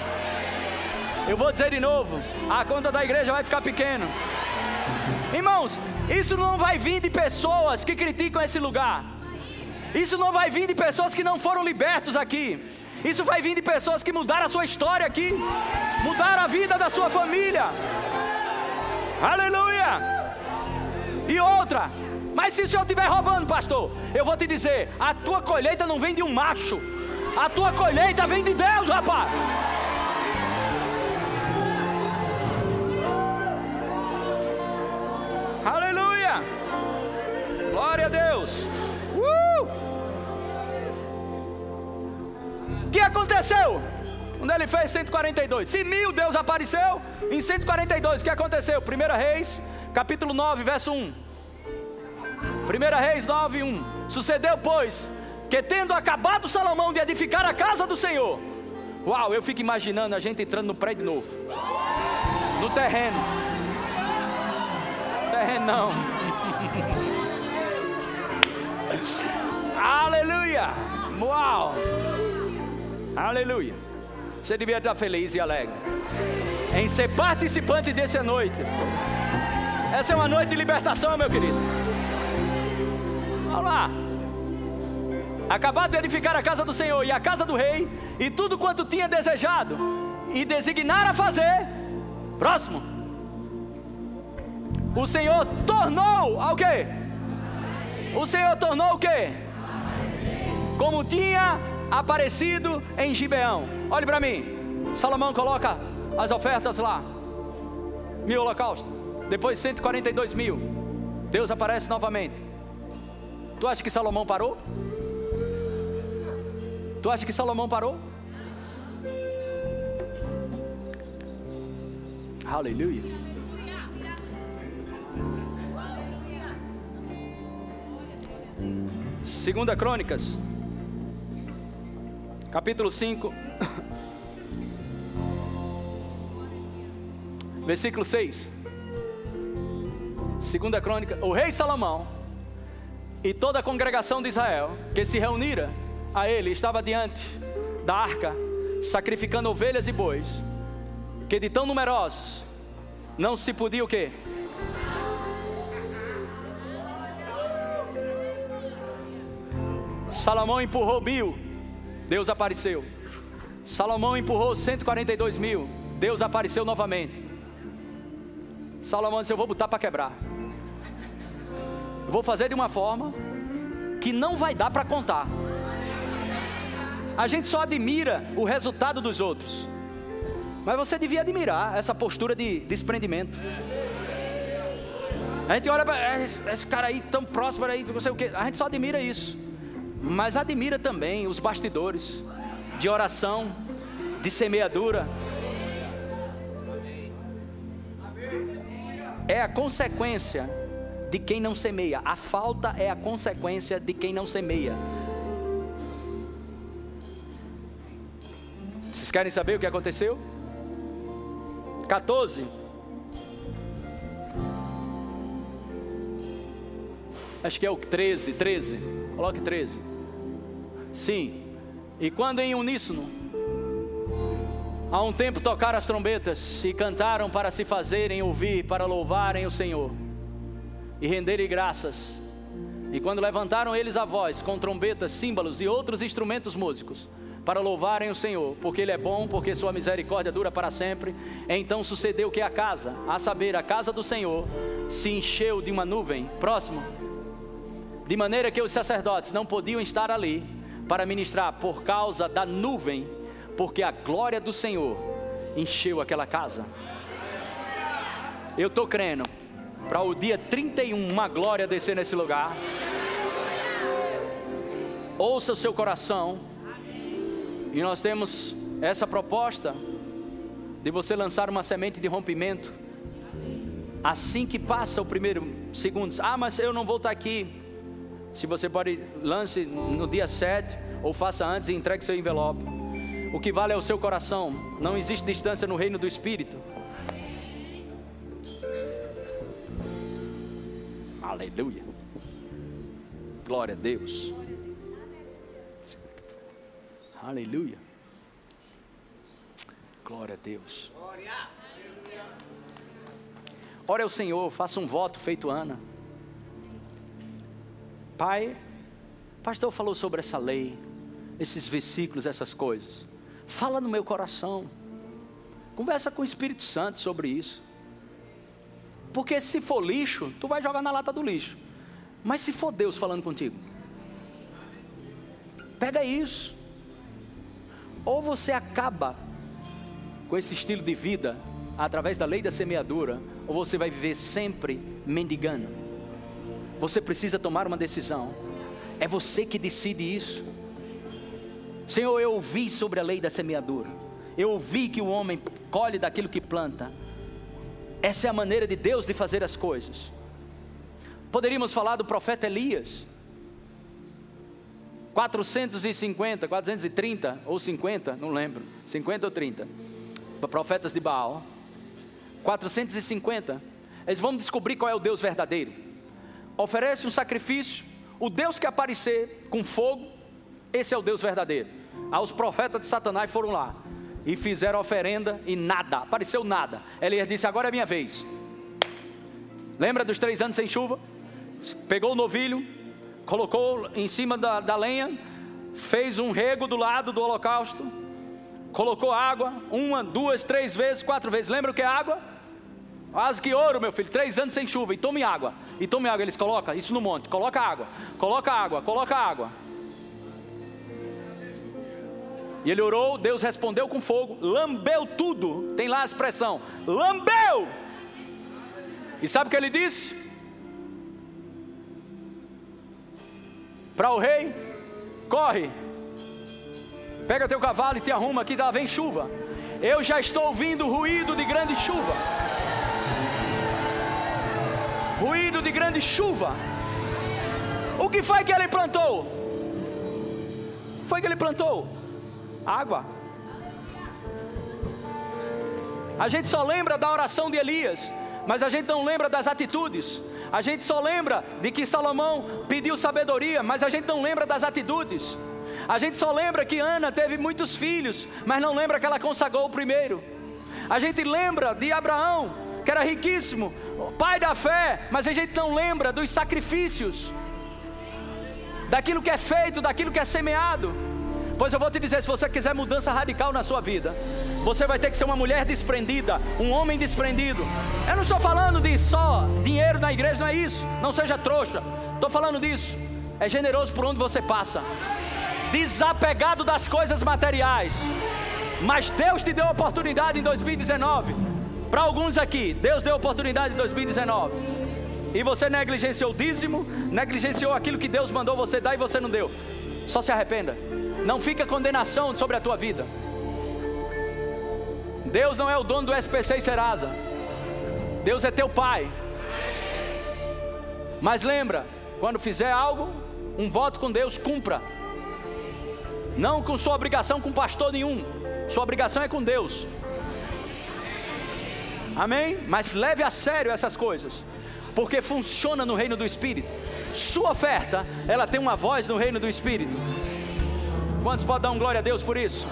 Eu vou dizer de novo, a conta da igreja vai ficar pequena. Irmãos, isso não vai vir de pessoas que criticam esse lugar. Isso não vai vir de pessoas que não foram libertos aqui. Isso vai vir de pessoas que mudaram a sua história aqui, mudaram a vida da sua família. Aleluia! E outra, mas se o senhor estiver roubando, pastor, eu vou te dizer: a tua colheita não vem de um macho, a tua colheita vem de Deus, rapaz. Aleluia! Glória a Deus! Uh! O que aconteceu? Quando ele fez 142. Se mil Deus apareceu, em 142, o que aconteceu? 1 Reis, capítulo 9, verso 1. 1 Reis 9, 1. Sucedeu, pois, que tendo acabado Salomão de edificar a casa do Senhor, uau, eu fico imaginando a gente entrando no prédio novo, no terreno terreno, não. [LAUGHS] Aleluia! Uau! Aleluia! Você devia estar feliz e alegre em ser participante dessa noite. Essa é uma noite de libertação, meu querido. Vamos lá. Acabado de edificar a casa do Senhor e a casa do rei, e tudo quanto tinha desejado, e designar a fazer. Próximo o Senhor tornou ao quê? O Senhor tornou o quê? Como tinha aparecido em Gibeão. Olhe para mim. Salomão coloca as ofertas lá. Mil holocaustos. Depois 142 mil. Deus aparece novamente. Tu acha que Salomão parou? Tu acha que Salomão parou? Aleluia. Segunda Crônicas, capítulo 5, [COUGHS] versículo 6. Segunda Crônica, o rei Salomão e toda a congregação de Israel que se reunira a ele estava diante da arca, sacrificando ovelhas e bois, que de tão numerosos não se podia o quê? Salomão empurrou mil, Deus apareceu. Salomão empurrou 142 mil, Deus apareceu novamente. Salomão disse: Eu vou botar para quebrar. Vou fazer de uma forma que não vai dar para contar. A gente só admira o resultado dos outros. Mas você devia admirar essa postura de desprendimento. A gente olha para esse, esse cara aí tão próximo aí, não sei o que. A gente só admira isso. mas admira também os bastidores de oração, de semeadura. É a consequência de quem não semeia. A falta é a consequência de quem não semeia. Vocês querem saber o que aconteceu? 14. Acho que é o 13, 13. Coloque 13. Sim. E quando em uníssono, há um tempo tocaram as trombetas e cantaram para se fazerem ouvir, para louvarem o Senhor e renderem graças. E quando levantaram eles a voz com trombetas, símbolos e outros instrumentos músicos, para louvarem o Senhor, porque Ele é bom, porque Sua misericórdia dura para sempre. Então sucedeu que a casa, a saber, a casa do Senhor, se encheu de uma nuvem. Próximo. De maneira que os sacerdotes não podiam estar ali para ministrar por causa da nuvem, porque a glória do Senhor encheu aquela casa. Eu estou crendo para o dia 31 uma glória descer nesse lugar. Ouça o seu coração e nós temos essa proposta de você lançar uma semente de rompimento. Assim que passa o primeiro segundos, ah, mas eu não vou estar aqui. Se você pode, lance no dia 7 ou faça antes e entregue seu envelope. O que vale é o seu coração. Não existe distância no reino do Espírito. Aleluia. Glória a Deus. Aleluia. Glória a Deus. Ore ao Senhor, faça um voto feito Ana. Pai, pastor falou sobre essa lei, esses versículos, essas coisas. Fala no meu coração. Conversa com o Espírito Santo sobre isso. Porque se for lixo, tu vai jogar na lata do lixo. Mas se for Deus falando contigo, pega isso. Ou você acaba com esse estilo de vida através da lei da semeadura, ou você vai viver sempre mendigando. Você precisa tomar uma decisão. É você que decide isso. Senhor, eu ouvi sobre a lei da semeadura. Eu ouvi que o homem colhe daquilo que planta. Essa é a maneira de Deus de fazer as coisas. Poderíamos falar do profeta Elias. 450, 430 ou 50, não lembro, 50 ou 30, profetas de Baal. 450, eles vão descobrir qual é o Deus verdadeiro. Oferece um sacrifício, o Deus que aparecer com fogo, esse é o Deus verdadeiro. Aí os profetas de Satanás foram lá e fizeram oferenda e nada, apareceu nada. Elias disse: Agora é minha vez. Lembra dos três anos sem chuva? Pegou o novilho, colocou em cima da, da lenha, fez um rego do lado do holocausto, colocou água, uma, duas, três vezes, quatro vezes. Lembra o que é água? Quase que ouro, meu filho, três anos sem chuva, e tome água, e tome água. Eles colocam isso no monte, coloca água, coloca água, coloca água. E ele orou, Deus respondeu com fogo, lambeu tudo. Tem lá a expressão: lambeu. E sabe o que ele disse? Para o rei: corre, pega teu cavalo e te arruma, que lá vem chuva. Eu já estou ouvindo ruído de grande chuva. Ruído de grande chuva. O que foi que ele plantou? Foi que ele plantou? Água. A gente só lembra da oração de Elias, mas a gente não lembra das atitudes. A gente só lembra de que Salomão pediu sabedoria, mas a gente não lembra das atitudes. A gente só lembra que Ana teve muitos filhos, mas não lembra que ela consagrou o primeiro. A gente lembra de Abraão, que era riquíssimo, pai da fé, mas a gente não lembra dos sacrifícios, daquilo que é feito, daquilo que é semeado. Pois eu vou te dizer: se você quiser mudança radical na sua vida, você vai ter que ser uma mulher desprendida, um homem desprendido. Eu não estou falando de só dinheiro na igreja, não é isso. Não seja trouxa. Estou falando disso. É generoso por onde você passa, desapegado das coisas materiais. Mas Deus te deu oportunidade em 2019. Para alguns aqui, Deus deu oportunidade em 2019. E você negligenciou o dízimo, negligenciou aquilo que Deus mandou você dar e você não deu. Só se arrependa. Não fica condenação sobre a tua vida. Deus não é o dono do SPC e Serasa. Deus é teu pai. Mas lembra, quando fizer algo, um voto com Deus, cumpra. Não com sua obrigação com pastor nenhum. Sua obrigação é com Deus. Amém? Mas leve a sério essas coisas. Porque funciona no reino do Espírito. Sua oferta, ela tem uma voz no reino do Espírito. Quantos podem dar um glória a Deus por isso?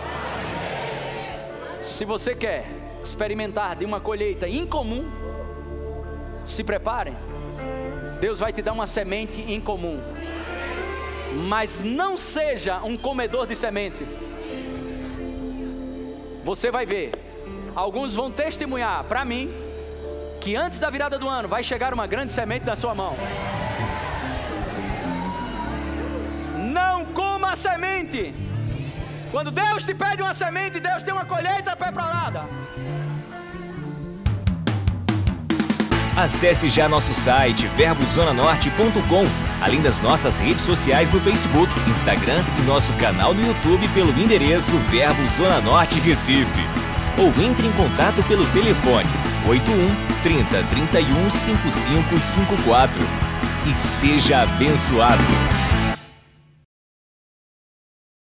Se você quer experimentar de uma colheita incomum, se preparem. Deus vai te dar uma semente incomum. Mas não seja um comedor de semente. Você vai ver. Alguns vão testemunhar para mim que antes da virada do ano vai chegar uma grande semente na sua mão. Não coma a semente. Quando Deus te pede uma semente, Deus tem uma colheita preparada. Acesse já nosso site verbozonanorte.com, além das nossas redes sociais no Facebook, Instagram e nosso canal no YouTube pelo endereço Verbo Zona Norte Recife. Ou entre em contato pelo telefone 81 30 31 5554 e seja abençoado.